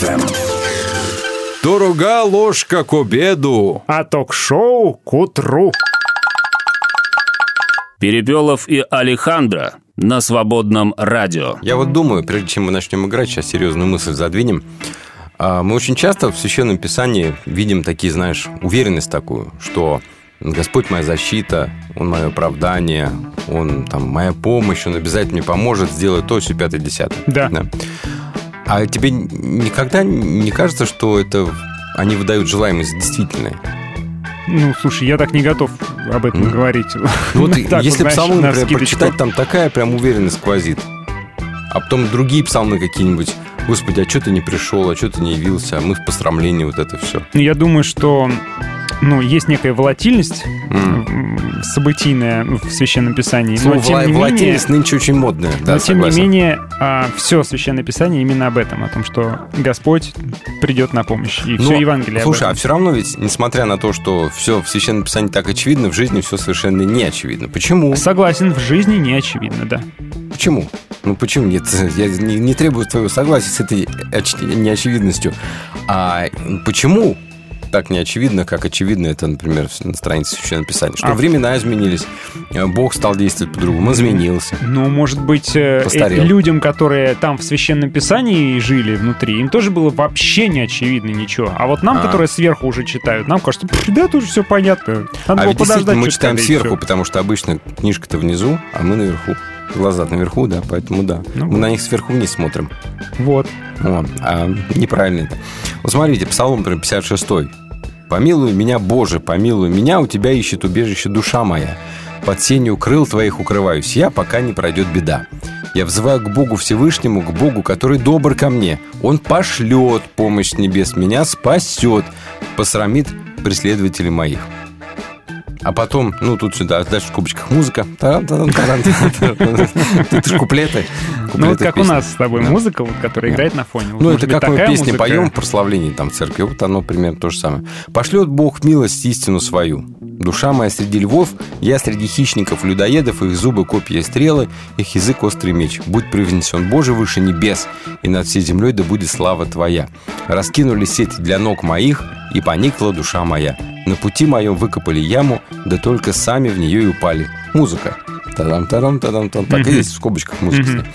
FM. Дорога ложка к обеду, а ток-шоу к утру. Перепелов и Алехандро на свободном радио. Я вот думаю, прежде чем мы начнем играть, сейчас серьезную мысль задвинем. А, мы очень часто в Священном Писании видим такие, знаешь, уверенность такую, что Господь моя защита, Он мое оправдание, Он там моя помощь, Он обязательно мне поможет, сделает то, все, пятое, десятое. Да. да. А тебе никогда не кажется, что это они выдают желаемость действительное? Ну, слушай, я так не готов об этом mm. говорить. Ну, вот так, если вот, псалмы, например, прочитать, там такая прям уверенность сквозит. А потом другие псалмы какие-нибудь. Господи, а что ты не пришел, а что ты не явился, а мы в посрамлении, вот это все. Ну, я думаю, что ну, есть некая волатильность м, событийная в Священном Писании. Слово но, тем «вла- не менее, волатильность нынче очень модное. Да, но, тем согласен. не менее, все Священное Писание именно об этом, о том, что Господь придет на помощь. И Но, все Евангелие об Слушай, а все равно ведь, несмотря на то, что все в Священном Писании так очевидно, в жизни все совершенно не очевидно. Почему? Согласен, в жизни не очевидно, да. Почему? Ну почему? Нет, я не, не требую твоего согласия с этой оч- неочевидностью. А почему так не очевидно, как очевидно это, например, на странице Священного Писания? Что А- времена изменились, э, Бог стал действовать по-другому, изменился. Ну, может быть, э, Постарел. э, людям, которые там в Священном Писании жили внутри, им тоже было вообще не очевидно ничего. А вот нам, А. которые сверху уже читают, нам кажется, «Пф, да, тут все понятно. Надо а было ведь действительно подождать мы читаем сверху, всё». потому что обычно книжка-то внизу, а мы наверху. Глаза наверху, да, поэтому да. Ну мы вот. на них сверху вниз смотрим. Вот. Вот, а неправильно это. Вот смотрите, Псалом, например, 56 «Помилуй меня, Боже, помилуй меня, у Тебя ищет убежище душа моя. Под сенью крыл Твоих укрываюсь я, пока не пройдет беда. Я взываю к Богу Всевышнему, к Богу, который добр ко мне. Он пошлет помощь небес, меня спасет, посрамит преследователей моих». А потом, ну, тут сюда, дальше в скобочках музыка. Таран-таран-таран-таран. Это ж куплеты. Ну, вот как у нас с тобой музыка, которая играет на фоне. Ну, это как мы песни поем в прославлении там церкви, вот оно примерно то же самое. Пошлет Бог милость истину свою. Душа моя среди львов, я среди хищников, людоедов, их зубы, копья и стрелы, их язык острый меч. Будь превнесен Боже выше небес, и над всей землей да будет слава Твоя. Раскинули сети для ног моих, и поникла душа моя. На пути моем выкопали яму, да только сами в нее и упали. Музыка. Тадам, тадам, тадам, тадам. Так и здесь в скобочках музыка.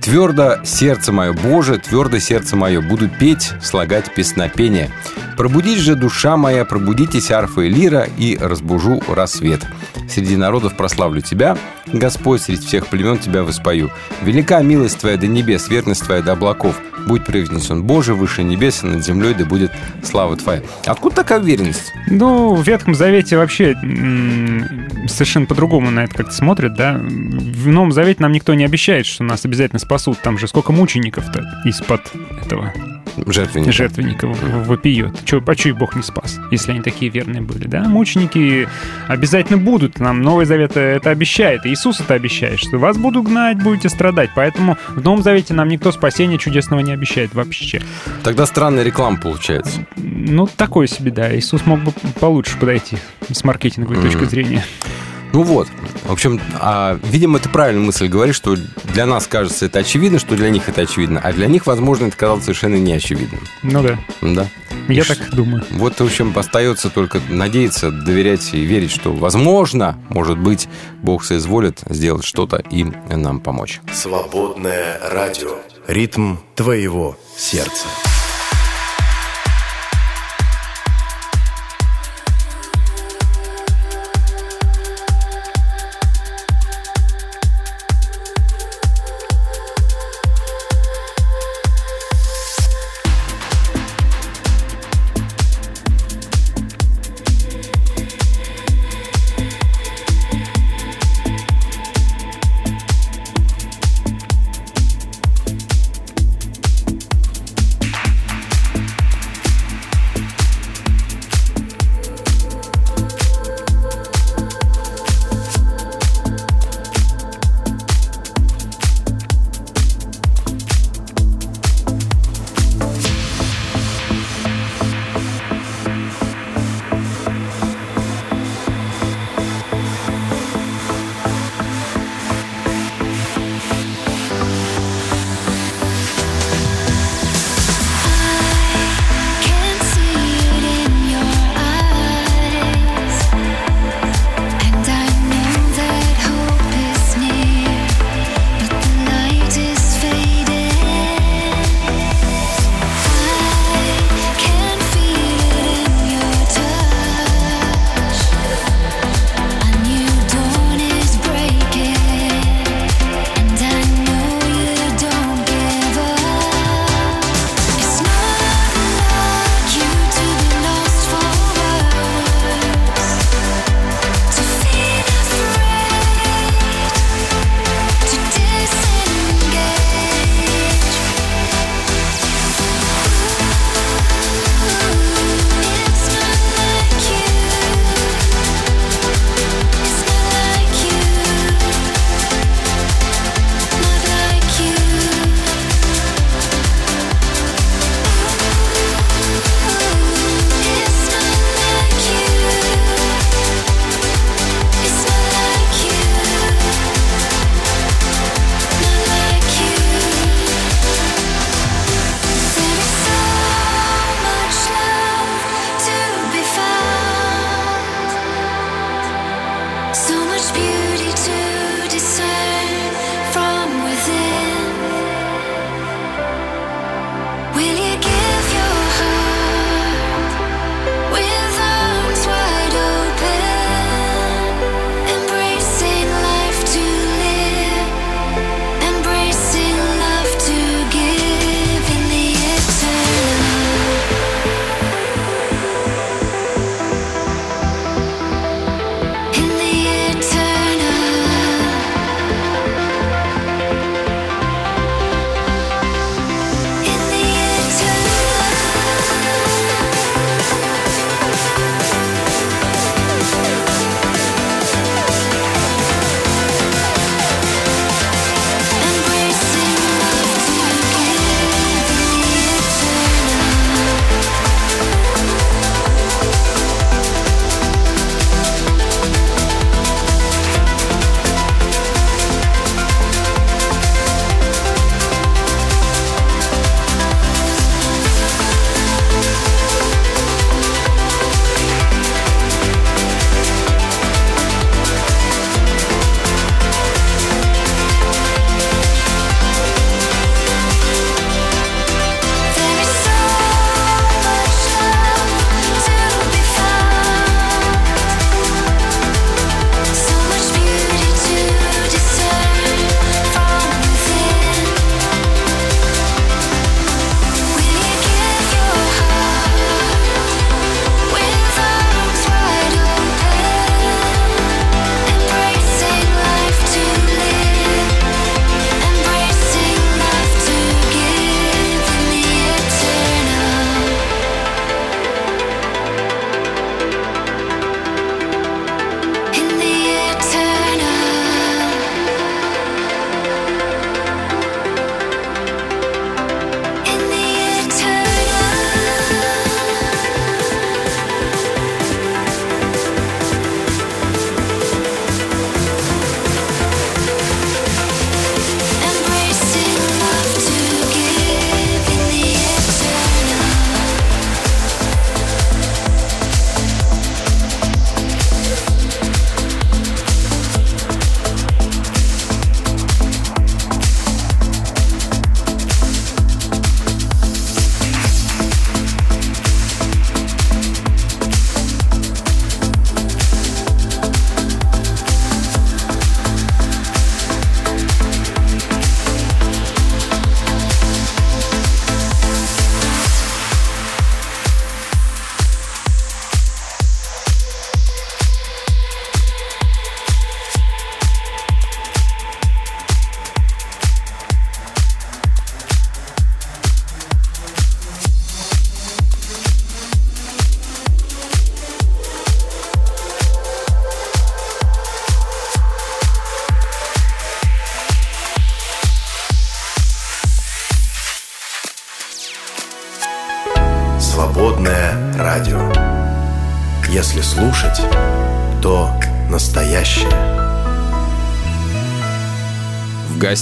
Твердо сердце мое, Боже, твердо сердце мое, буду петь, слагать песнопение. Пробудись же, душа моя, пробудитесь, арфа и лира, и разбужу рассвет. Среди народов прославлю Тебя, Господь, среди всех племен Тебя воспою. Велика милость Твоя до небес, верность Твоя до облаков. Будь превзнесен, Боже, выше небес, и над землей да будет слава Твоя. Откуда такая уверенность? Ну, в Ветхом Завете вообще совершенно по-другому на это как-то смотрят, да. В Новом Завете нам никто не обещает, что нас обязательно спасут. Там же сколько мучеников-то из-под этого Жертвенника. жертвенника в- вопиет. Чё, а Бог не спас, если они такие верные были, да? Мученики обязательно будут. Нам Новый Завет это обещает. И Иисус это обещает, что вас будут гнать, будете страдать. Поэтому в Новом Завете нам никто спасения чудесного не обещает вообще. Тогда странная реклама получается. Ну, такой себе, да. Иисус мог бы получше подойти с маркетинговой Мгм. точки зрения. Ну вот. В общем, а, видимо, ты правильную мысль говоришь, что для нас кажется это очевидно, что для них это очевидно, а для них, возможно, это казалось совершенно неочевидным. Ну да. Да. Я И так ш- думаю. Вот, в общем, остается только надеяться, доверять и верить, что, возможно, может быть, Бог соизволит сделать что-то и нам помочь. Свободное радио. Ритм твоего сердца.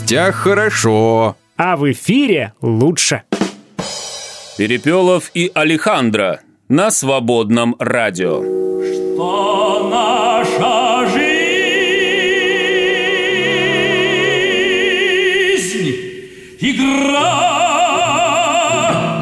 Гостях хорошо. А в эфире лучше. Перепелов и Алехандро на свободном радио. Что наша жизнь игра.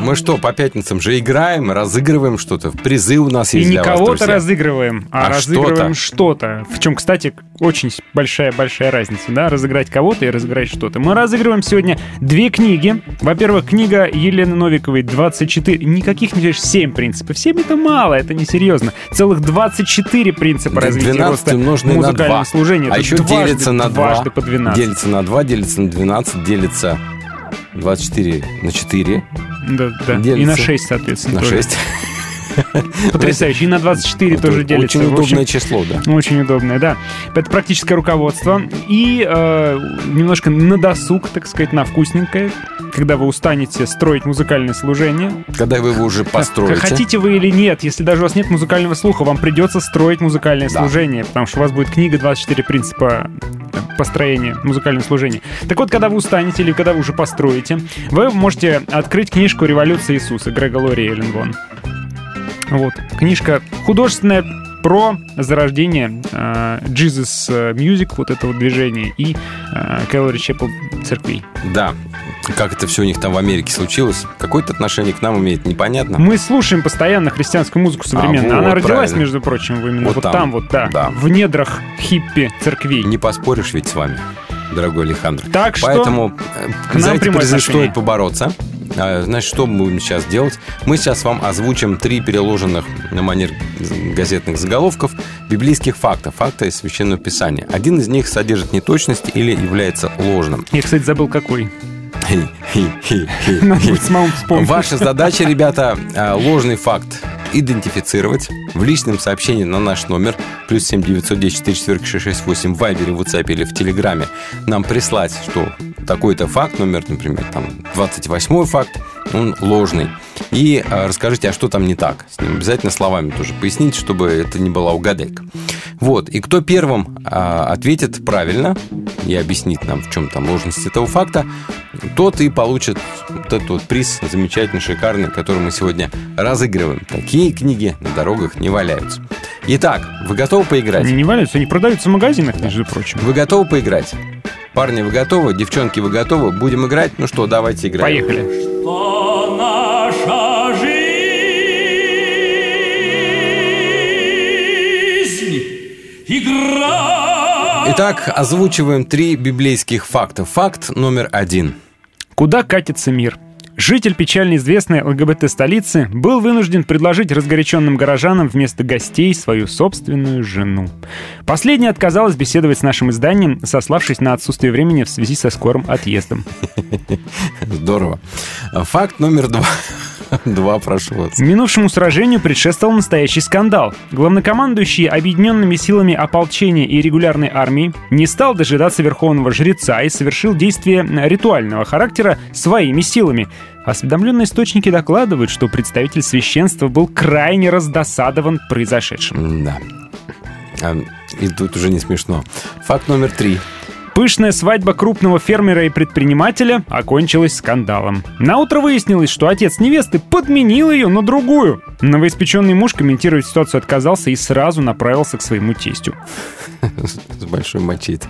Мы что, по пятницам же играем, разыгрываем что-то? Призы у нас И есть не для вас, кого-то разыгрываем, а, А разыгрываем что-то. В чем, кстати, очень большая-большая разница, да? Разыграть кого-то и разыграть что-то. Мы разыгрываем сегодня две книги. Во-первых, книга Елены Новиковой «24». Никаких, не говоришь, 7 принципов. 7 это мало, это несерьезно. Целых 24 принципа развития 12 роста музыкального 2. служения. А Это еще делится на 2. Дважды по 12. Делится на 2, делится на 12, делится 24 на 4. Да, да. И Делится. на 6, соответственно. На тоже. 6. Потрясающе. И на 24 тоже делится. Очень удобное число, да. Очень удобное, да. Это практическое руководство. И э, немножко на досуг, так сказать, на вкусненькое. Когда вы устанете строить музыкальное служение. Когда вы его уже построите. Хотите вы или нет, если даже у вас нет музыкального слуха, вам придется строить музыкальное Да. служение, потому что у вас будет книга 24 принципа построения музыкального служения. Так вот, когда вы устанете или когда вы уже построите, вы можете открыть книжку «Революция Иисуса» Грега Лори Эллен Вон. Вот. Книжка художественная про зарождение э, Jesus Music, вот этого движения, и э, Calvary Chapel церквей. Да. Как это все у них там в Америке случилось? Какое-то отношение к нам имеет, непонятно. Мы слушаем постоянно христианскую музыку современную. А, вот, Она родилась, правильно. между прочим, именно вот, Вот там, там. вот, да, Да. в недрах хиппи церквей. Не поспоришь ведь с вами, дорогой Александр. Так что Поэтому э, за эти призы стоит побороться. А, Значит, что мы будем сейчас делать? Мы сейчас вам озвучим три переложенных на манер газетных заголовков библейских фактов, факта из Священного Писания. Один из них содержит неточность или является ложным. Я, кстати, забыл какой. Ваша задача, ребята, а, ложный факт идентифицировать в личном сообщении на наш номер плюс 7 910 44 668 в Вайбере, в WhatsApp или в Телеграме нам прислать, что такой-то факт, номер, например, там 28 факт, он ложный. И а, расскажите, а что там не так? С ним обязательно словами тоже поясните, чтобы это не была угадайка. Вот, и кто первым а, ответит правильно и объяснит нам, в чем там ложность этого факта, тот и получит вот этот вот приз замечательный, шикарный, который мы сегодня разыгрываем. Такие книги на дорогах не валяются. Итак, вы готовы поиграть? Они не валяются, они продаются в магазинах, между прочим. Вы готовы поиграть? Парни, вы готовы? Девчонки, вы готовы? Будем играть? Ну что, давайте играть. Поехали. Итак, озвучиваем три библейских факта. Факт номер один. Куда катится мир? Житель печально известной ЛГБТ-столицы был вынужден предложить разгоряченным горожанам вместо гостей свою собственную жену. Последняя отказалась беседовать с нашим изданием, сославшись на отсутствие времени в связи со скорым отъездом. Здорово. Факт номер два. Два, прошу вас. Минувшему сражению предшествовал настоящий скандал. Главнокомандующий объединенными силами ополчения и регулярной армии не стал дожидаться верховного жреца и совершил действие ритуального характера своими силами. Осведомленные источники докладывают, что представитель священства был крайне раздосадован произошедшим. Да. А, И тут уже не смешно. Факт номер три. Пышная свадьба крупного фермера и предпринимателя окончилась скандалом. На утро выяснилось, что отец невесты подменил ее на другую. Новоиспеченный муж комментировать ситуацию отказался и сразу направился к своему тестю. С большой мочит.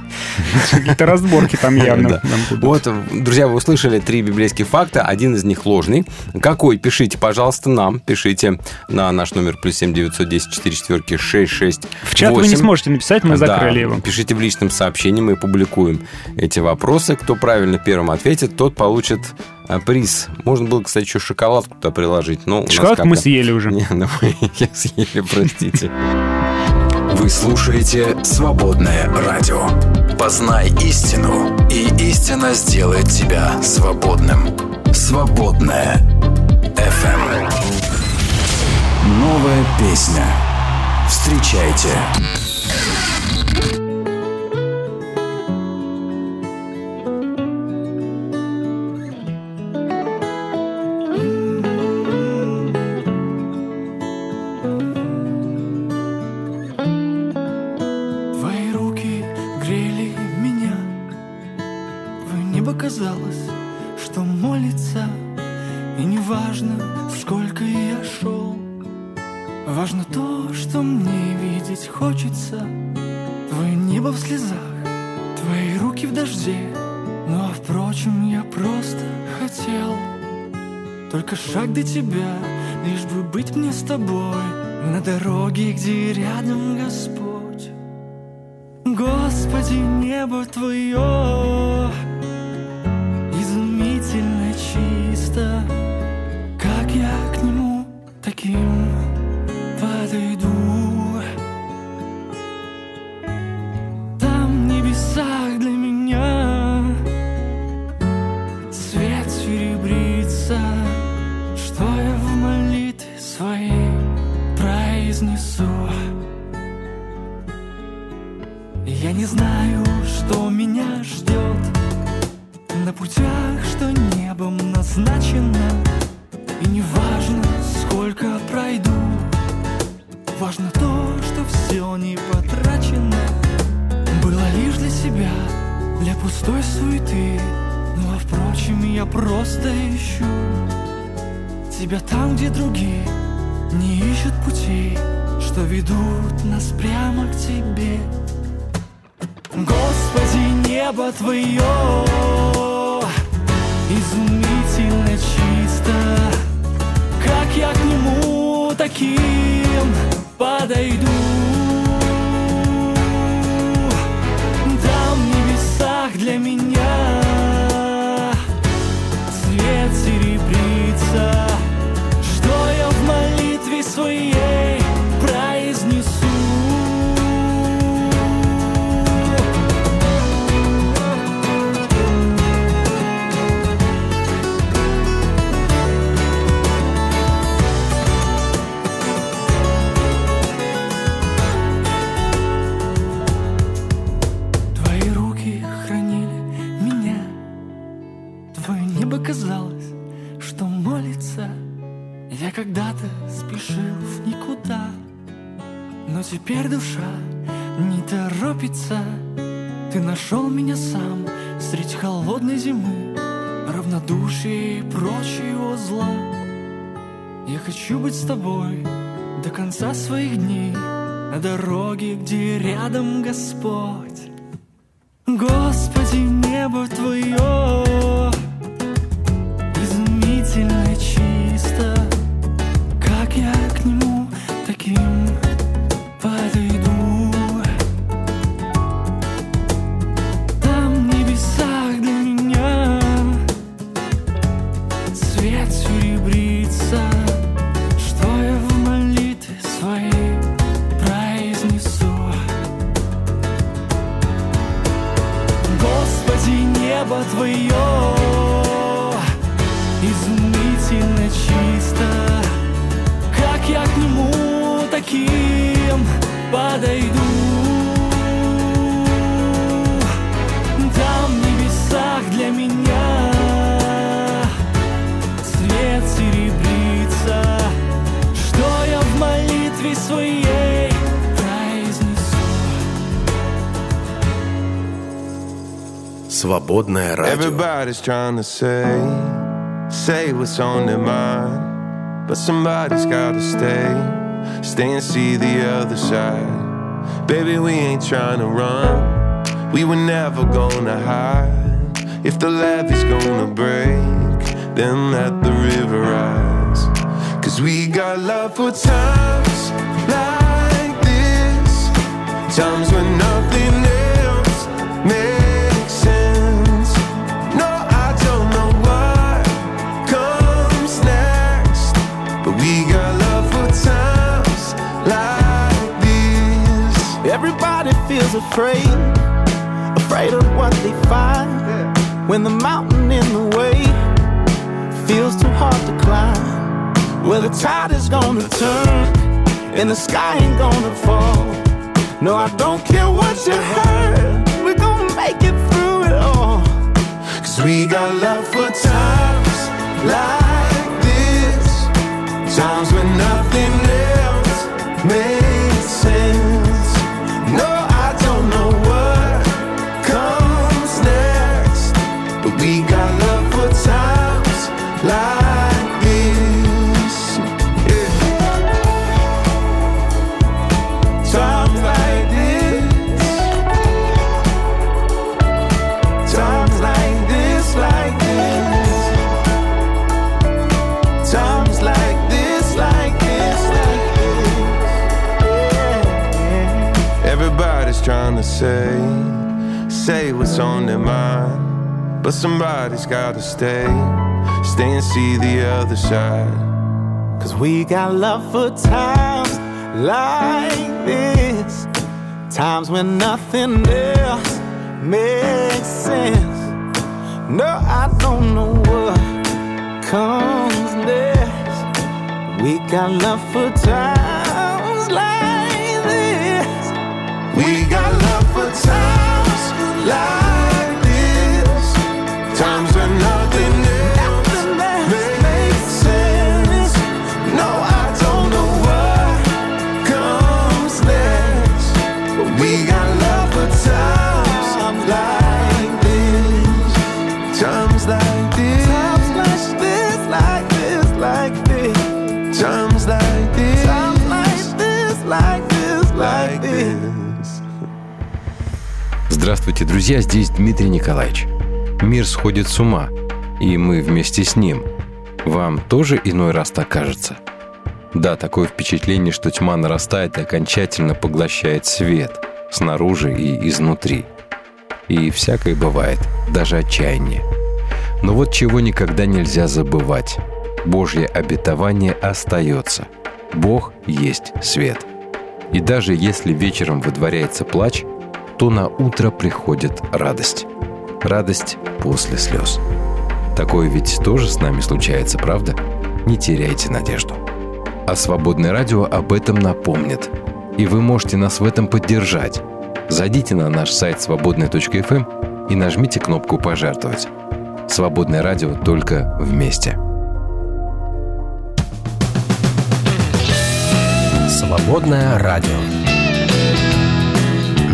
Какие-то разборки там явно. Вот, друзья, вы услышали три библейских факта. Один из них ложный. Какой? Пишите, пожалуйста, нам. Пишите на наш номер плюс 7 910 44 66 В чат вы не сможете написать, мы закрыли его. Пишите в личном сообщении, мы публикуем эти вопросы. Кто правильно первым ответит, тот получит а, приз. Можно было, кстати, еще шоколадку туда приложить. Но Шоколадку мы съели уже. Не, ну ее съели, простите. Вы слушаете «Свободное радио». Познай истину, и истина сделает тебя свободным. «Свободное FM». Новая песня. Встречайте. казалось, что молится, и не важно, сколько я шел. Важно то, что мне видеть хочется, Твое небо в слезах, твои руки в дожде. Ну а впрочем, я просто хотел. Только шаг до тебя, лишь бы быть мне с тобой. На дороге, где рядом Господь. Господи, небо Твое. Изумительно чисто Как я к нему таким Свободное радио. Everybody's trying to say, say what's on their mind. But somebody's gotta stay, stay and see the other side. Baby, we ain't trying to run, we were never gonna hide. If the levee's gonna break, then let the river rise. Cause we got love for times like this, times when nothing Afraid, afraid of what they find. When the mountain in the way feels too hard to climb. Well, the tide is gonna turn, and the sky ain't gonna fall. No, I don't care what you heard, we're gonna make it through it all. Cause we got love for times like this. Times when nothing else makes say what's on their mind. But somebody's gotta stay, stay and see the other side. Cause we got love for times like this. Times when nothing else makes sense. No, I don't know what comes next. We got love for times like this. We got love for times life. Здравствуйте, друзья, здесь Дмитрий Николаевич. Мир сходит с ума, и мы вместе с ним. Вам тоже иной раз так кажется? Да, такое впечатление, что тьма нарастает и окончательно поглощает свет снаружи и изнутри. И всякое бывает, даже отчаяние. Но вот чего никогда нельзя забывать. Божье обетование остается. Бог есть свет. И даже если вечером выдворяется плач, то на утро приходит радость. Радость после слез. Такое ведь тоже с нами случается, правда? Не теряйте надежду. А «Свободное радио» об этом напомнит. И вы можете нас в этом поддержать. Зайдите на наш сайт свободная.фм и нажмите кнопку «Пожертвовать». «Свободное радио» только вместе. Свободное радио.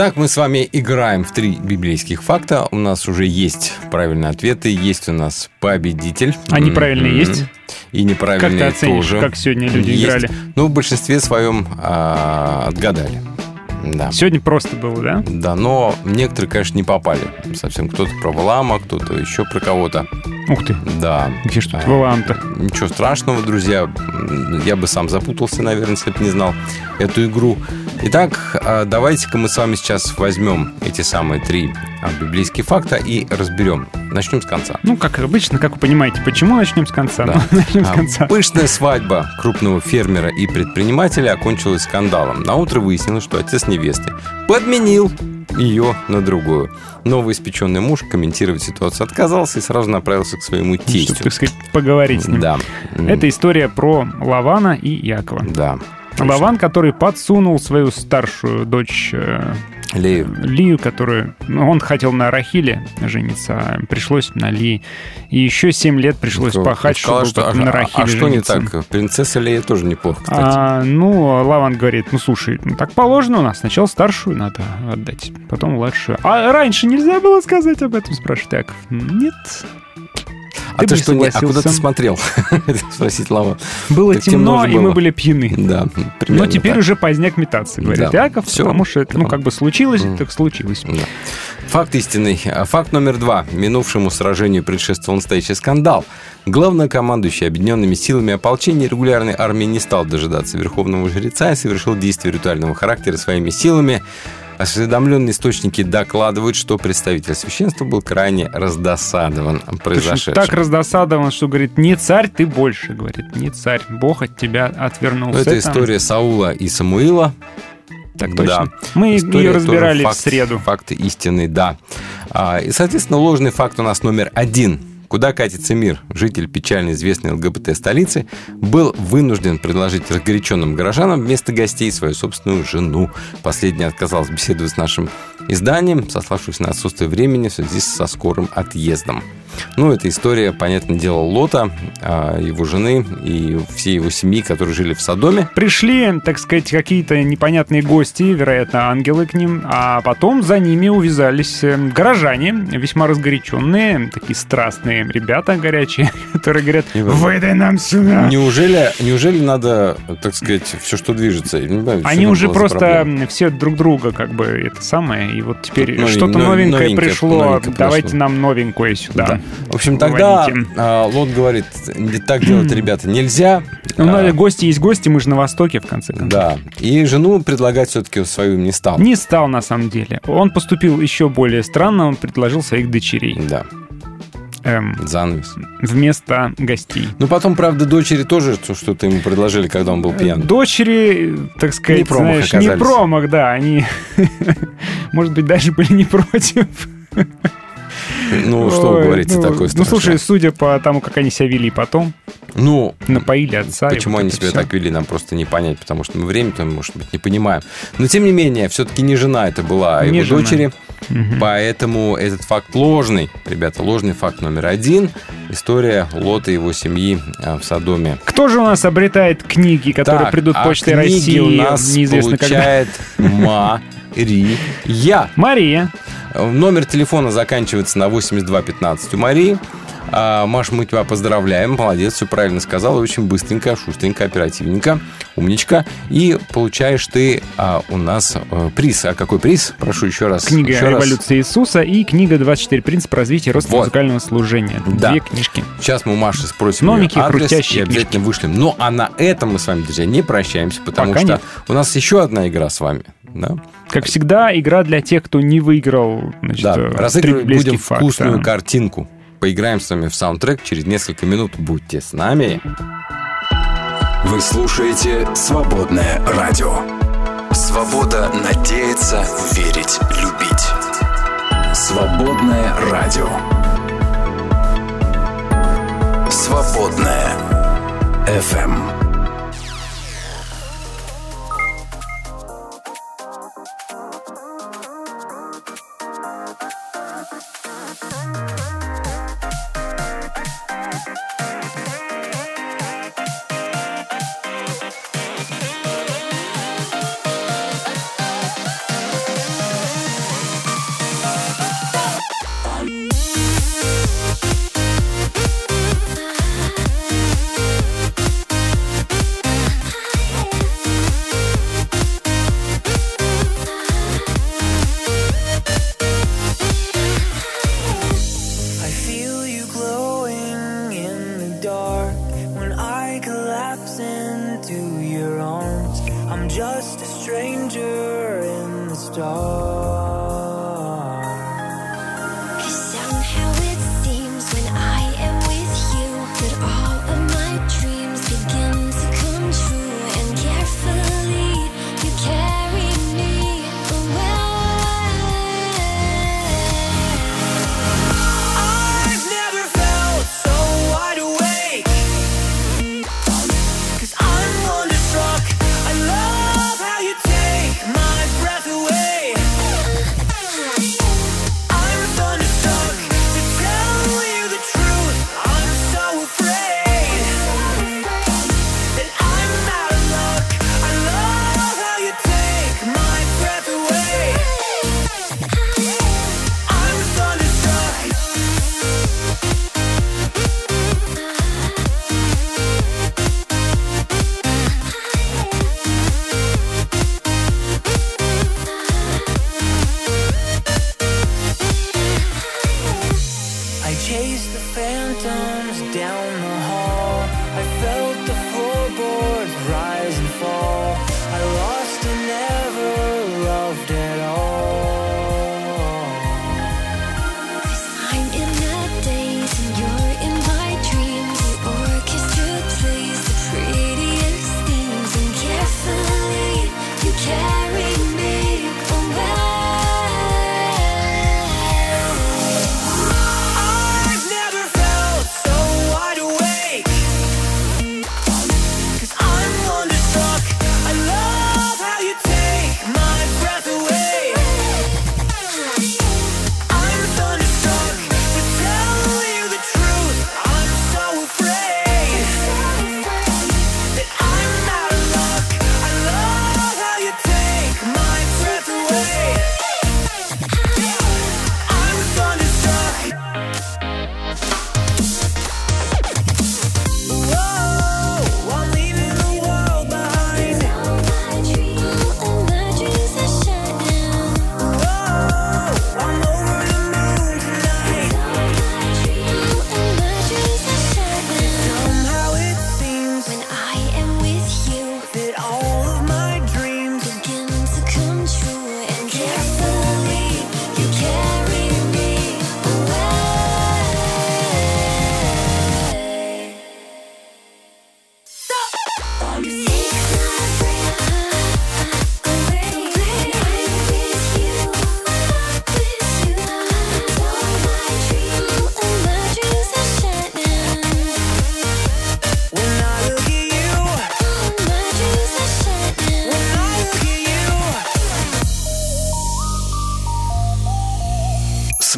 Итак, мы с вами играем в три библейских факта. У нас уже есть правильные ответы, есть у нас победитель. А неправильные М-м. есть? И неправильные Как ты оценишь, тоже. как сегодня люди Есть. играли? Ну, в большинстве своем а, отгадали. Да. Сегодня просто было, да? Да, но некоторые, конечно, не попали. Совсем кто-то про Валама, кто-то еще про кого-то. Ух ты. Да. Где ж тут А, Валам-то? Ничего страшного, друзья. Я бы сам запутался, наверное, если бы не знал эту игру. Итак, а, давайте-ка мы с вами сейчас возьмем эти самые три а, библейских факта и разберем. Начнем с конца. Ну, как обычно, как вы понимаете, почему начнем с конца? Да. Ну, начнем с конца. Пышная свадьба крупного фермера и предпринимателя окончилась скандалом. На утро выяснилось, что отец невесты подменил ее на другую. Новоиспеченный муж комментировать ситуацию отказался и сразу направился к своему Чтобы, тестю. так сказать, поговорить с ним. Да. Это история про Лавана и Якова. Да. Лаван, который подсунул свою старшую дочь э, Лею. Лию, которую... Ну, он хотел на Рахиле жениться, а пришлось на Ли. И еще 7 лет пришлось Ну, пахать, сказала, чтобы что, а, на а- Рахиле а что не жениться. так? Принцесса Лея тоже неплохо, кстати. А, ну, Лаван говорит, ну, слушай, ну, так положено у нас. Сначала старшую надо отдать, потом младшую. А раньше нельзя было сказать об этом, спрашивает Яков. Нет. А ты, что, не, а куда ты смотрел? Спросить Лава. Было Так темно, же и мы были пьяны. Да, Но примерно теперь так. уже поздняк метаться, говорит Да. Яков, Всё. потому что это, ну, как бы случилось, так случилось. Да. Факт истинный. Факт номер два. Минувшему сражению предшествовал настоящий скандал. Главнокомандующий объединенными силами ополчения регулярной армии не стал дожидаться верховного жреца и совершил действие ритуального характера своими силами. Осведомленные источники докладывают, что представитель священства был крайне раздосадован произошедшим. так раздосадован, что говорит, не царь, ты больше, говорит, не царь, Бог от тебя Ну, отвернулся. это история Саула и Самуила. Так точно. Да. Мы История ее разбирали тоже в среду. Факт истинный, да. А, и, соответственно, ложный факт у нас номер один. Куда катится мир? Житель печально известной ЛГБТ-столицы был вынужден предложить разгоряченным горожанам вместо гостей свою собственную жену. Последняя отказалась беседовать с нашим изданием, сославшись на отсутствие времени в связи со скорым отъездом. Ну, это история, понятное дело, Лота, а, его жены и всей его семьи, которые жили в Содоме. Пришли, так сказать, какие-то непонятные гости, вероятно, ангелы к ним, а потом за ними увязались э, горожане, весьма разгоряченные, такие страстные ребята горячие, которые говорят, выдай нам сюда. Неужели, неужели надо, так сказать, все, что движется? Что Они уже просто проблема? все друг друга как бы это самое, и вот теперь что-то нов- новенькое, новенькое- пришло, новенькое давайте пришло. нам новенькое сюда. Да. В общем, тогда а, Лот говорит, «Не так делать, ребята, нельзя. Ну, А, гости есть гости, мы же на Востоке, в конце концов. Да. И жену предлагать все-таки свою не стал. Не стал, на самом деле. Он поступил еще более странно, он предложил своих дочерей. Да. Эм, Занавес. вместо гостей. Ну, потом, правда, дочери тоже что- что-то ему предложили, когда он был пьян. Дочери, так сказать, Не промах знаешь, не оказались. промах, да, они, может быть, даже были не против. Ну, что вы говорите ну, такое Ну, страшное? слушай, судя по тому, как они себя вели потом, Ну, напоили отца. Почему вот они себя всё. так вели, нам просто не понять, потому что мы время-то, может быть, не понимаем. Но, тем не менее, все-таки не жена это была, а Не его жена. дочери. Мгм. Поэтому этот факт ложный. Ребята, ложный факт номер один. История Лота и его семьи а, в Содоме. Кто же у нас обретает книги, которые Так, придут а почтой книги России у нас неизвестно получает Мария. когда? Мария. Номер телефона заканчивается на 8215 у Марии. А, Маш, мы тебя поздравляем. Молодец, все правильно сказала. Очень быстренько, шустренько, оперативненько. Умничка. И получаешь ты а, у нас э, приз. А какой приз? Прошу еще раз. Книга еще раз. «Революция Иисуса» и книга «24 принципа развития роста Вот. музыкального служения». Да. Две книжки. Сейчас мы Маши спросим Новенькие, её адрес и обязательно вышлем. Ну, а на этом мы с вами, друзья, не прощаемся, потому Пока что нет. у нас еще одна игра с вами. Да? Как всегда, игра для тех, кто не выиграл значит, Да, э, разыгрывать «Триблейский будем факт», вкусную да. картинку. Поиграем с вами в саундтрек через несколько минут. Будьте с нами. Вы слушаете «Свободное радио». Свобода надеяться, верить, любить. «Свободное радио». «Свободное FM. Just a stranger in the storm.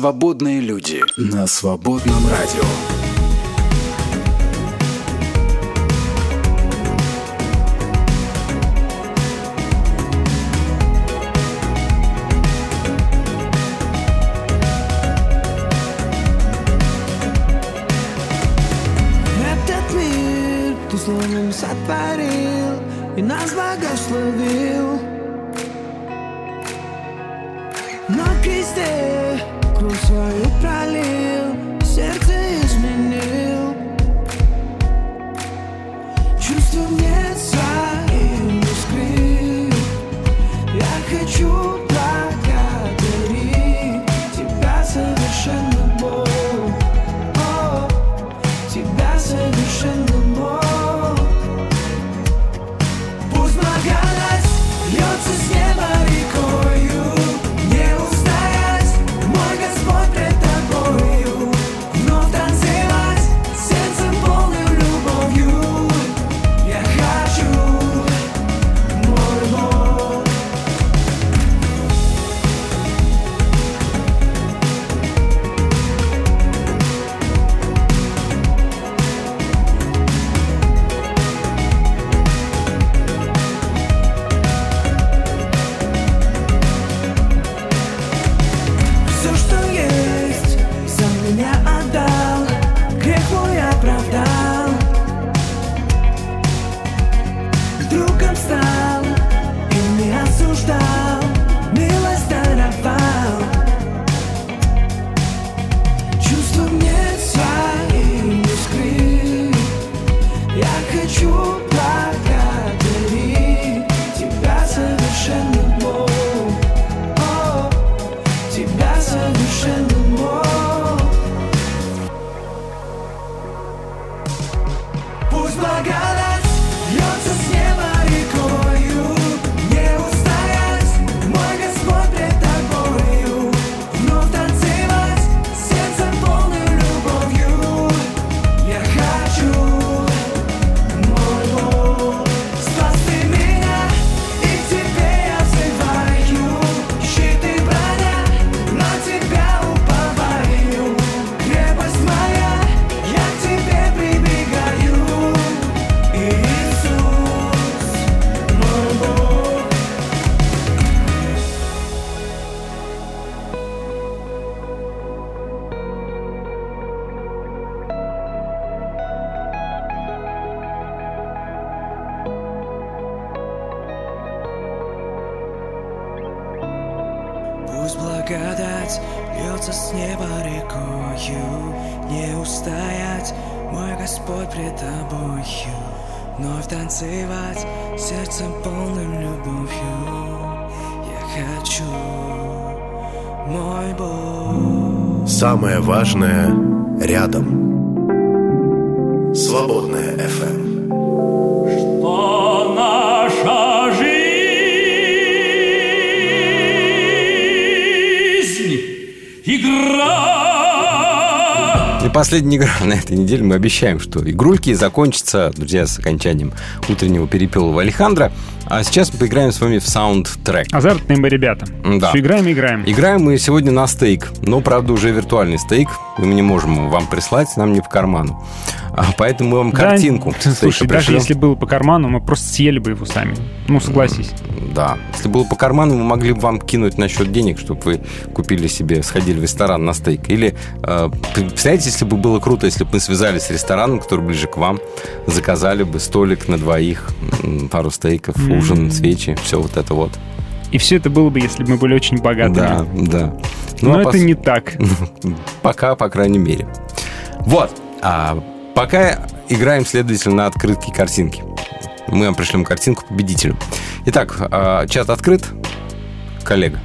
Свободные люди на свободном радио. Самое важное рядом. Свободная FM. Что наша жизнь игра. И последняя игра на этой неделе мы обещаем, что игрульки закончатся, друзья, с окончанием утреннего перепела Алехандро. А сейчас мы поиграем с вами в саундтрек. Азартные мы ребята. Да. Всё играем, играем. Играем мы сегодня на стейк, но, правда, уже виртуальный стейк. Мы не можем вам прислать, нам не по карману. А поэтому мы вам Да, картинку Слушай, даже пришлем. если было по карману, мы просто съели бы его сами. Ну, согласись. Да. Если было по карману, мы могли бы вам кинуть на счет денег, чтобы вы купили себе, сходили в ресторан на стейк. Или, э, представляете, если бы было круто, если бы мы связались с рестораном, который ближе к вам, заказали бы столик на двоих, пару стейков, М. ужин, свечи, все вот это вот. И все это было бы, если бы мы были очень богатыми. Да, да. Но а это пос- не так. Пока, по крайней мере. Вот. А пока играем, следовательно, на открытки картинки. Мы вам пришлем картинку победителю. Итак, а, чат открыт. Коллега.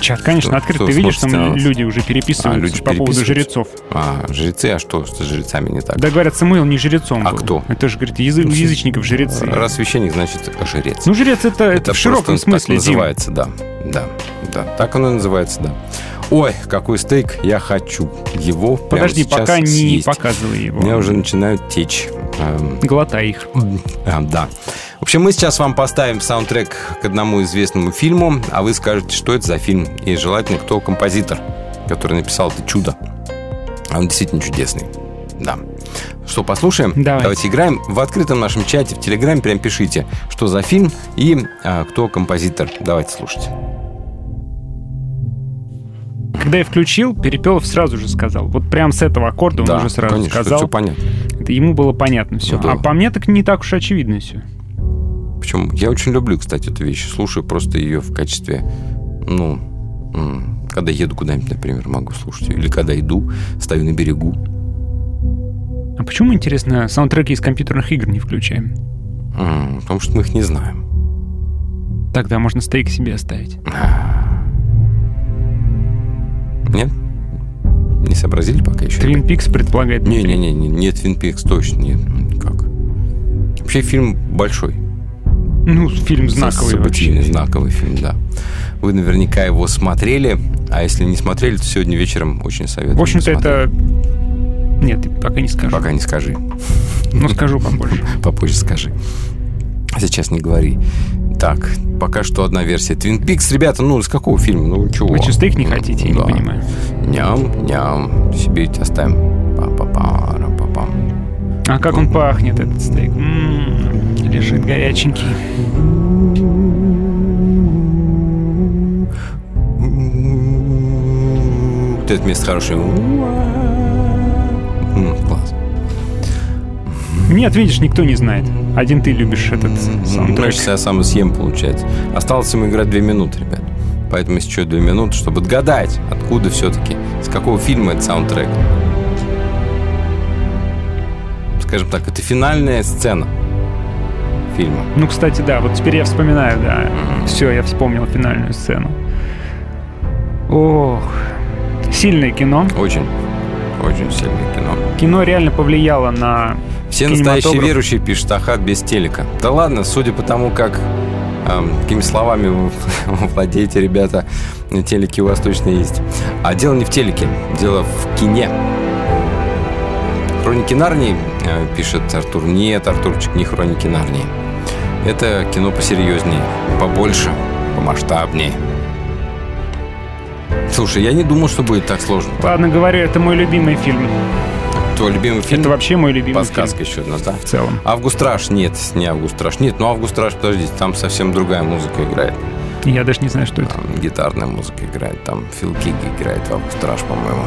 Чат, конечно, открыт. что Ты видишь, там нас? люди уже переписываются А, люди по поводу жрецов. А, жрецы, а что с жрецами не так? Да, говорят, Самуил не жрецом А был. кто? Это же, говорит, язы- у язычников жрецы. Раз священник, значит жрец. Ну, жрец это, это, в широком смысле, так Дим. называется, да. Да, да. Так оно и называется, да. Ой, какой стейк, я хочу его прямо Подожди, сейчас пока не съесть. показывай его. У меня уже начинают течь. эм, Глотай их. а, да. В общем, мы сейчас вам поставим саундтрек к одному известному фильму, а вы скажете, что это за фильм, и желательно, кто композитор. который написал это чудо. Он действительно чудесный. Да. Что, послушаем? Давайте. играем. В открытом нашем чате, в Телеграме прям пишите, что за фильм и а, кто композитор. Давайте слушать. Когда я включил, Перепелов сразу же сказал. Вот прям с этого аккорда он Да, уже сразу конечно, сказал. всё понятно. Это ему было понятно все. Да. А по мне так не так уж очевидно все. Причем я очень люблю, кстати, эту вещь. Слушаю просто ее в качестве, ну, когда еду куда-нибудь, например, могу слушать. Или когда иду, стою на берегу. А почему, интересно, саундтреки из компьютерных игр не включаем? Потому что мы их не знаем. Тогда можно стейк себе оставить. Нет? Не сообразили пока еще? Twin Peaks предполагает... Не-не-не, нет Twin Peaks, точно нет. Никак. Вообще фильм большой. Ну, фильм знаковый Событийный, знаковый фильм, да. Вы наверняка его смотрели, а если не смотрели, то сегодня вечером очень советую. В общем-то, это... Нет, пока не скажу. Пока не скажи. Ну, скажу попозже. Попозже скажи. Сейчас не говори. Так, пока что одна версия. Twin Peaks, ребята, ну, из какого фильма? Ну, чего? Вы стейк не хотите? Я Да. не понимаю. Ням, ням. Себе оставим. Па-па-па-ра-па-пам. А как он пахнет, этот стейк? М, Лежит горяченький. Вот это место хорошее. М, Класс. Нет, видишь, никто не знает. Один ты любишь этот саундтрек. Значит, я сам и съем, получается. Осталось ему играть две минуты, ребят. Поэтому еще две минуты, чтобы отгадать, откуда все-таки, с какого фильма этот саундтрек. Скажем так, это финальная сцена фильма. Ну, кстати, да, вот теперь я вспоминаю, да. Все, я вспомнил финальную сцену. Ох, сильное кино. Очень, очень сильное кино. Кино реально повлияло на Все настоящие верующие пишут Ахат без телека. Да ладно, судя по тому, как эм, какими словами вы владеете, ребята, телеки у вас точно есть. А дело не в телеке, дело в кине. Хроники Нарнии, э, пишет Артур. Нет, Артурчик, не Хроники Нарнии. Это кино посерьезнее, побольше, помасштабнее. Слушай, я не думал, что будет так сложно. Ладно, говорю, это мой любимый фильм. Твой любимый фильм? Это вообще мой любимый Подсказка фильм. еще одна, да? В целом. Август Раш, нет, не Август Раш. Нет, ну Август Раш, подождите, там совсем другая музыка играет. Я даже не знаю, что это. Там гитарная музыка играет, там Фил Кик играет в Август Раш, по-моему.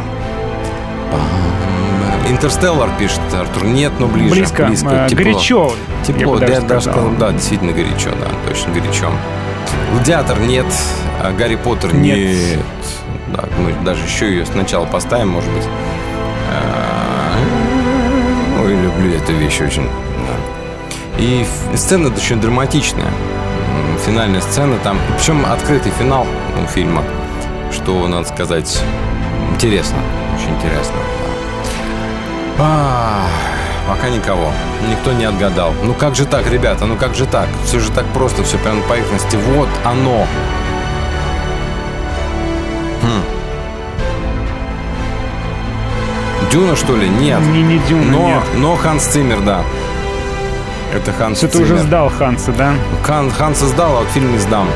Интерстеллар пишет Артур. Нет, но ближе. Близко. А, тепло. горячо, я Тепло, даже я даже сказал, да, действительно горячо, да, точно горячо. Гладиатор нет, а Гарри Поттер Нет. нет. Да, мы даже еще ее сначала поставим, может быть. А, Ой, люблю эту вещь очень. да. И сцена очень драматичная. Финальная сцена там. Причем открытый финал у фильма. Что, надо сказать, интересно. Очень интересно. да. А, пока никого. Никто не отгадал. Ну как же так, ребята? Ну как же так? Все же так просто, все прямо на поверхности. Вот оно. Дюна, что ли? Нет. Не, не Дюна, но, нет. но Ханс Циммер, да. Это Ханс Что ты Циммер. уже сдал Ханса, да? Хан, Ханса сдал, а вот фильм не сдам.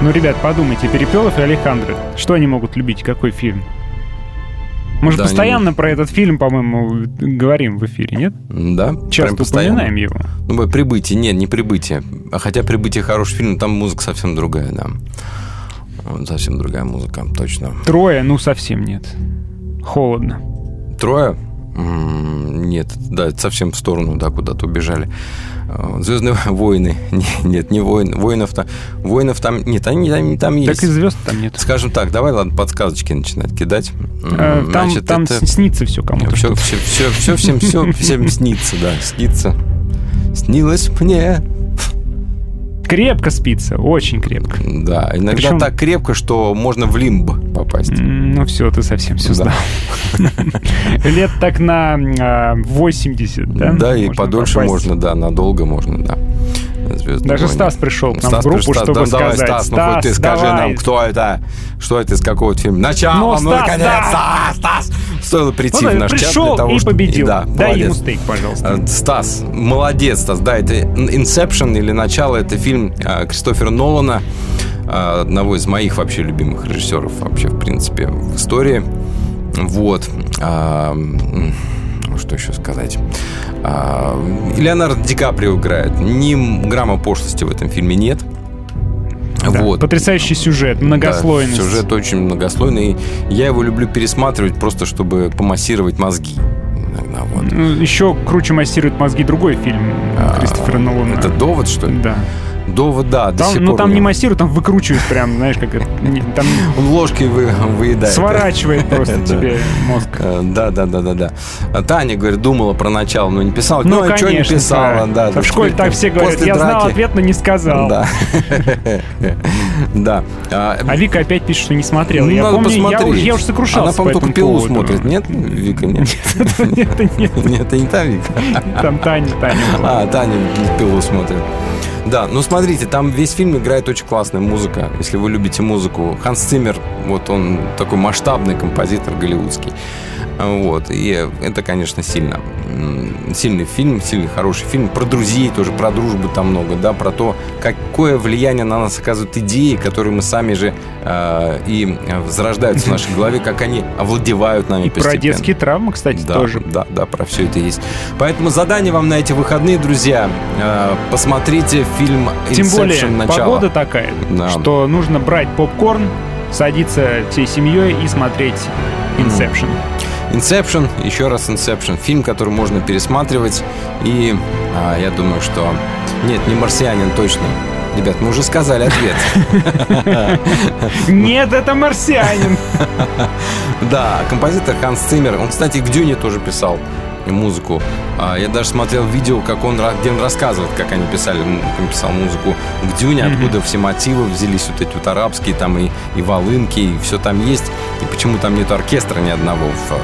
Ну, ребят, подумайте, Перепелов и Алехандро. Что они могут любить? Какой фильм? Мы же Да, постоянно про этот фильм, по-моему, говорим в эфире, нет? Да, Часто упоминаем его. Ну, прибытие, нет, не прибытие. А Хотя прибытие хороший фильм, там музыка совсем другая, да. Совсем другая музыка, точно. Трое, ну, совсем нет. Холодно. Трое? Нет, да, совсем в сторону, да, куда-то убежали. А, Звездные войны. Не- Нет, не воин. Воинов там. Воинов там. Нет, они там, там есть. Так и звезд там нет. Скажем так, давай, ладно, подсказочки начинать кидать. Э, Там, значит, там это- снится все кому-то. Все, все, все, все, всем, все, всем снится, да, снится. Снилось мне. Крепко спится, очень крепко. Да, иногда Причем- так крепко, что можно в лимб попасть. Ну все, ты совсем все Да. сдал. Лет так на а, 80, да? Да, и подольше попасть. можно, да, надолго можно, да. «Звездные Даже войны». Стас пришел к нам Стас в группу, пришел, чтобы да, давай, сказать. Стас, ну хоть ты скажи давай. нам, кто это, что это из какого фильма. Начало, Ну, ну, Стас, наконец-то, да. Стас! Стоило прийти Ну, в наш чат пришел для того, и чтобы- победил. Да, Дай молодец. ему стейк, пожалуйста. Э, Стас, молодец, Стас. Да, это Inception или начало, это фильм э, Кристофера Нолана. а, одного из моих вообще любимых режиссеров вообще, в принципе, в истории. Вот. Что еще сказать? А, Леонардо Ди Каприо играет. Ни грамма пошлости в этом фильме нет. Да, вот. Потрясающий сюжет, многослойность. Да, сюжет очень многослойный. Я его люблю пересматривать просто, чтобы помассировать мозги. Иногда вот. Ну, Еще круче массирует мозги другой фильм Кристофера Нолана. А, Это довод, что ли? Да. Довод, да. до Там, сих ну пор там не массирует, там выкручивает прям, знаешь, как это, там Он ложкой вы, выедает. сворачивает просто тебе мозг. Э, Да, да, да, да, да. А Таня, говорит, думала про начало, но не писала. Ну, а чё не писала, да. В школе так все говорят, я знал ответ, но не сказал. Да. Да. А, А Вика опять пишет, что не смотрел. ну, я помню, я, уже сокрушался Она, по по-моему, только пилу смотрит. Нет, Вика, нет? Это нет, Нет, это не та Вика. там Таня, Таня. А, Таня пилу смотрит. Да, ну смотрите, там весь фильм играет очень классная музыка. Если вы любите музыку, Ханс Циммер, вот он такой масштабный композитор голливудский. Вот, и это, конечно, сильно. Сильный фильм, сильный, хороший фильм. Про друзей тоже, про дружбу там много, да, про то, какое влияние на нас оказывают идеи, которые мы сами же э, и зарождаются в нашей голове, как они овладевают нами И про постепенно. детские травмы, кстати, Да, тоже. Да, да, про все это есть. Поэтому задание вам на эти выходные, друзья. Э, Посмотрите фильм Тем более, Inception начало. погода такая, Да. что нужно брать попкорн, садиться всей семьей и смотреть Inception. Inception, еще раз Inception. Фильм, который можно пересматривать. И а, я думаю, что... Нет, не «Марсианин» точно. Ребят, мы уже сказали ответ. Нет, это марсианин. Да, композитор Ханс Циммер. Он, кстати, к Дюне тоже писал музыку. А, Я даже смотрел видео, как он, где он рассказывает, как они писали, как он писал музыку к Дюне, откуда все мотивы взялись, вот эти вот арабские, там и, и волынки, и все там есть. И почему там нет оркестра ни одного в, э,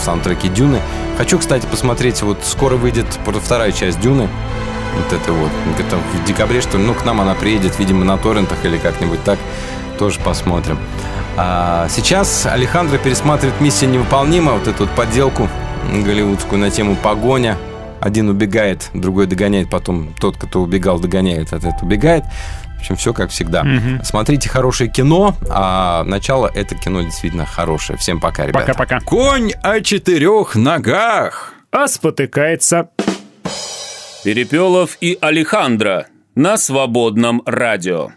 в саундтреке Дюны. Хочу, кстати, посмотреть, вот скоро выйдет вторая часть Дюны. Вот это вот, где-то в декабре, что ли, ну, к нам она приедет, видимо, на торрентах или как-нибудь так. Тоже посмотрим. А сейчас Алехандро пересматривает «Миссия невыполнима», вот эту вот подделку голливудскую на тему «Погоня». Один убегает, другой догоняет, потом тот, кто убегал, догоняет, от этого убегает. В общем, все как всегда. Мгм. Смотрите хорошее кино, а начало это кино действительно хорошее. Всем пока, ребята. Пока-пока. Конь о четырех ногах. А спотыкается. Перепелов и Алехандро на свободном радио.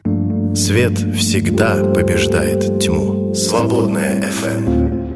Свет всегда побеждает тьму. Свободная FM.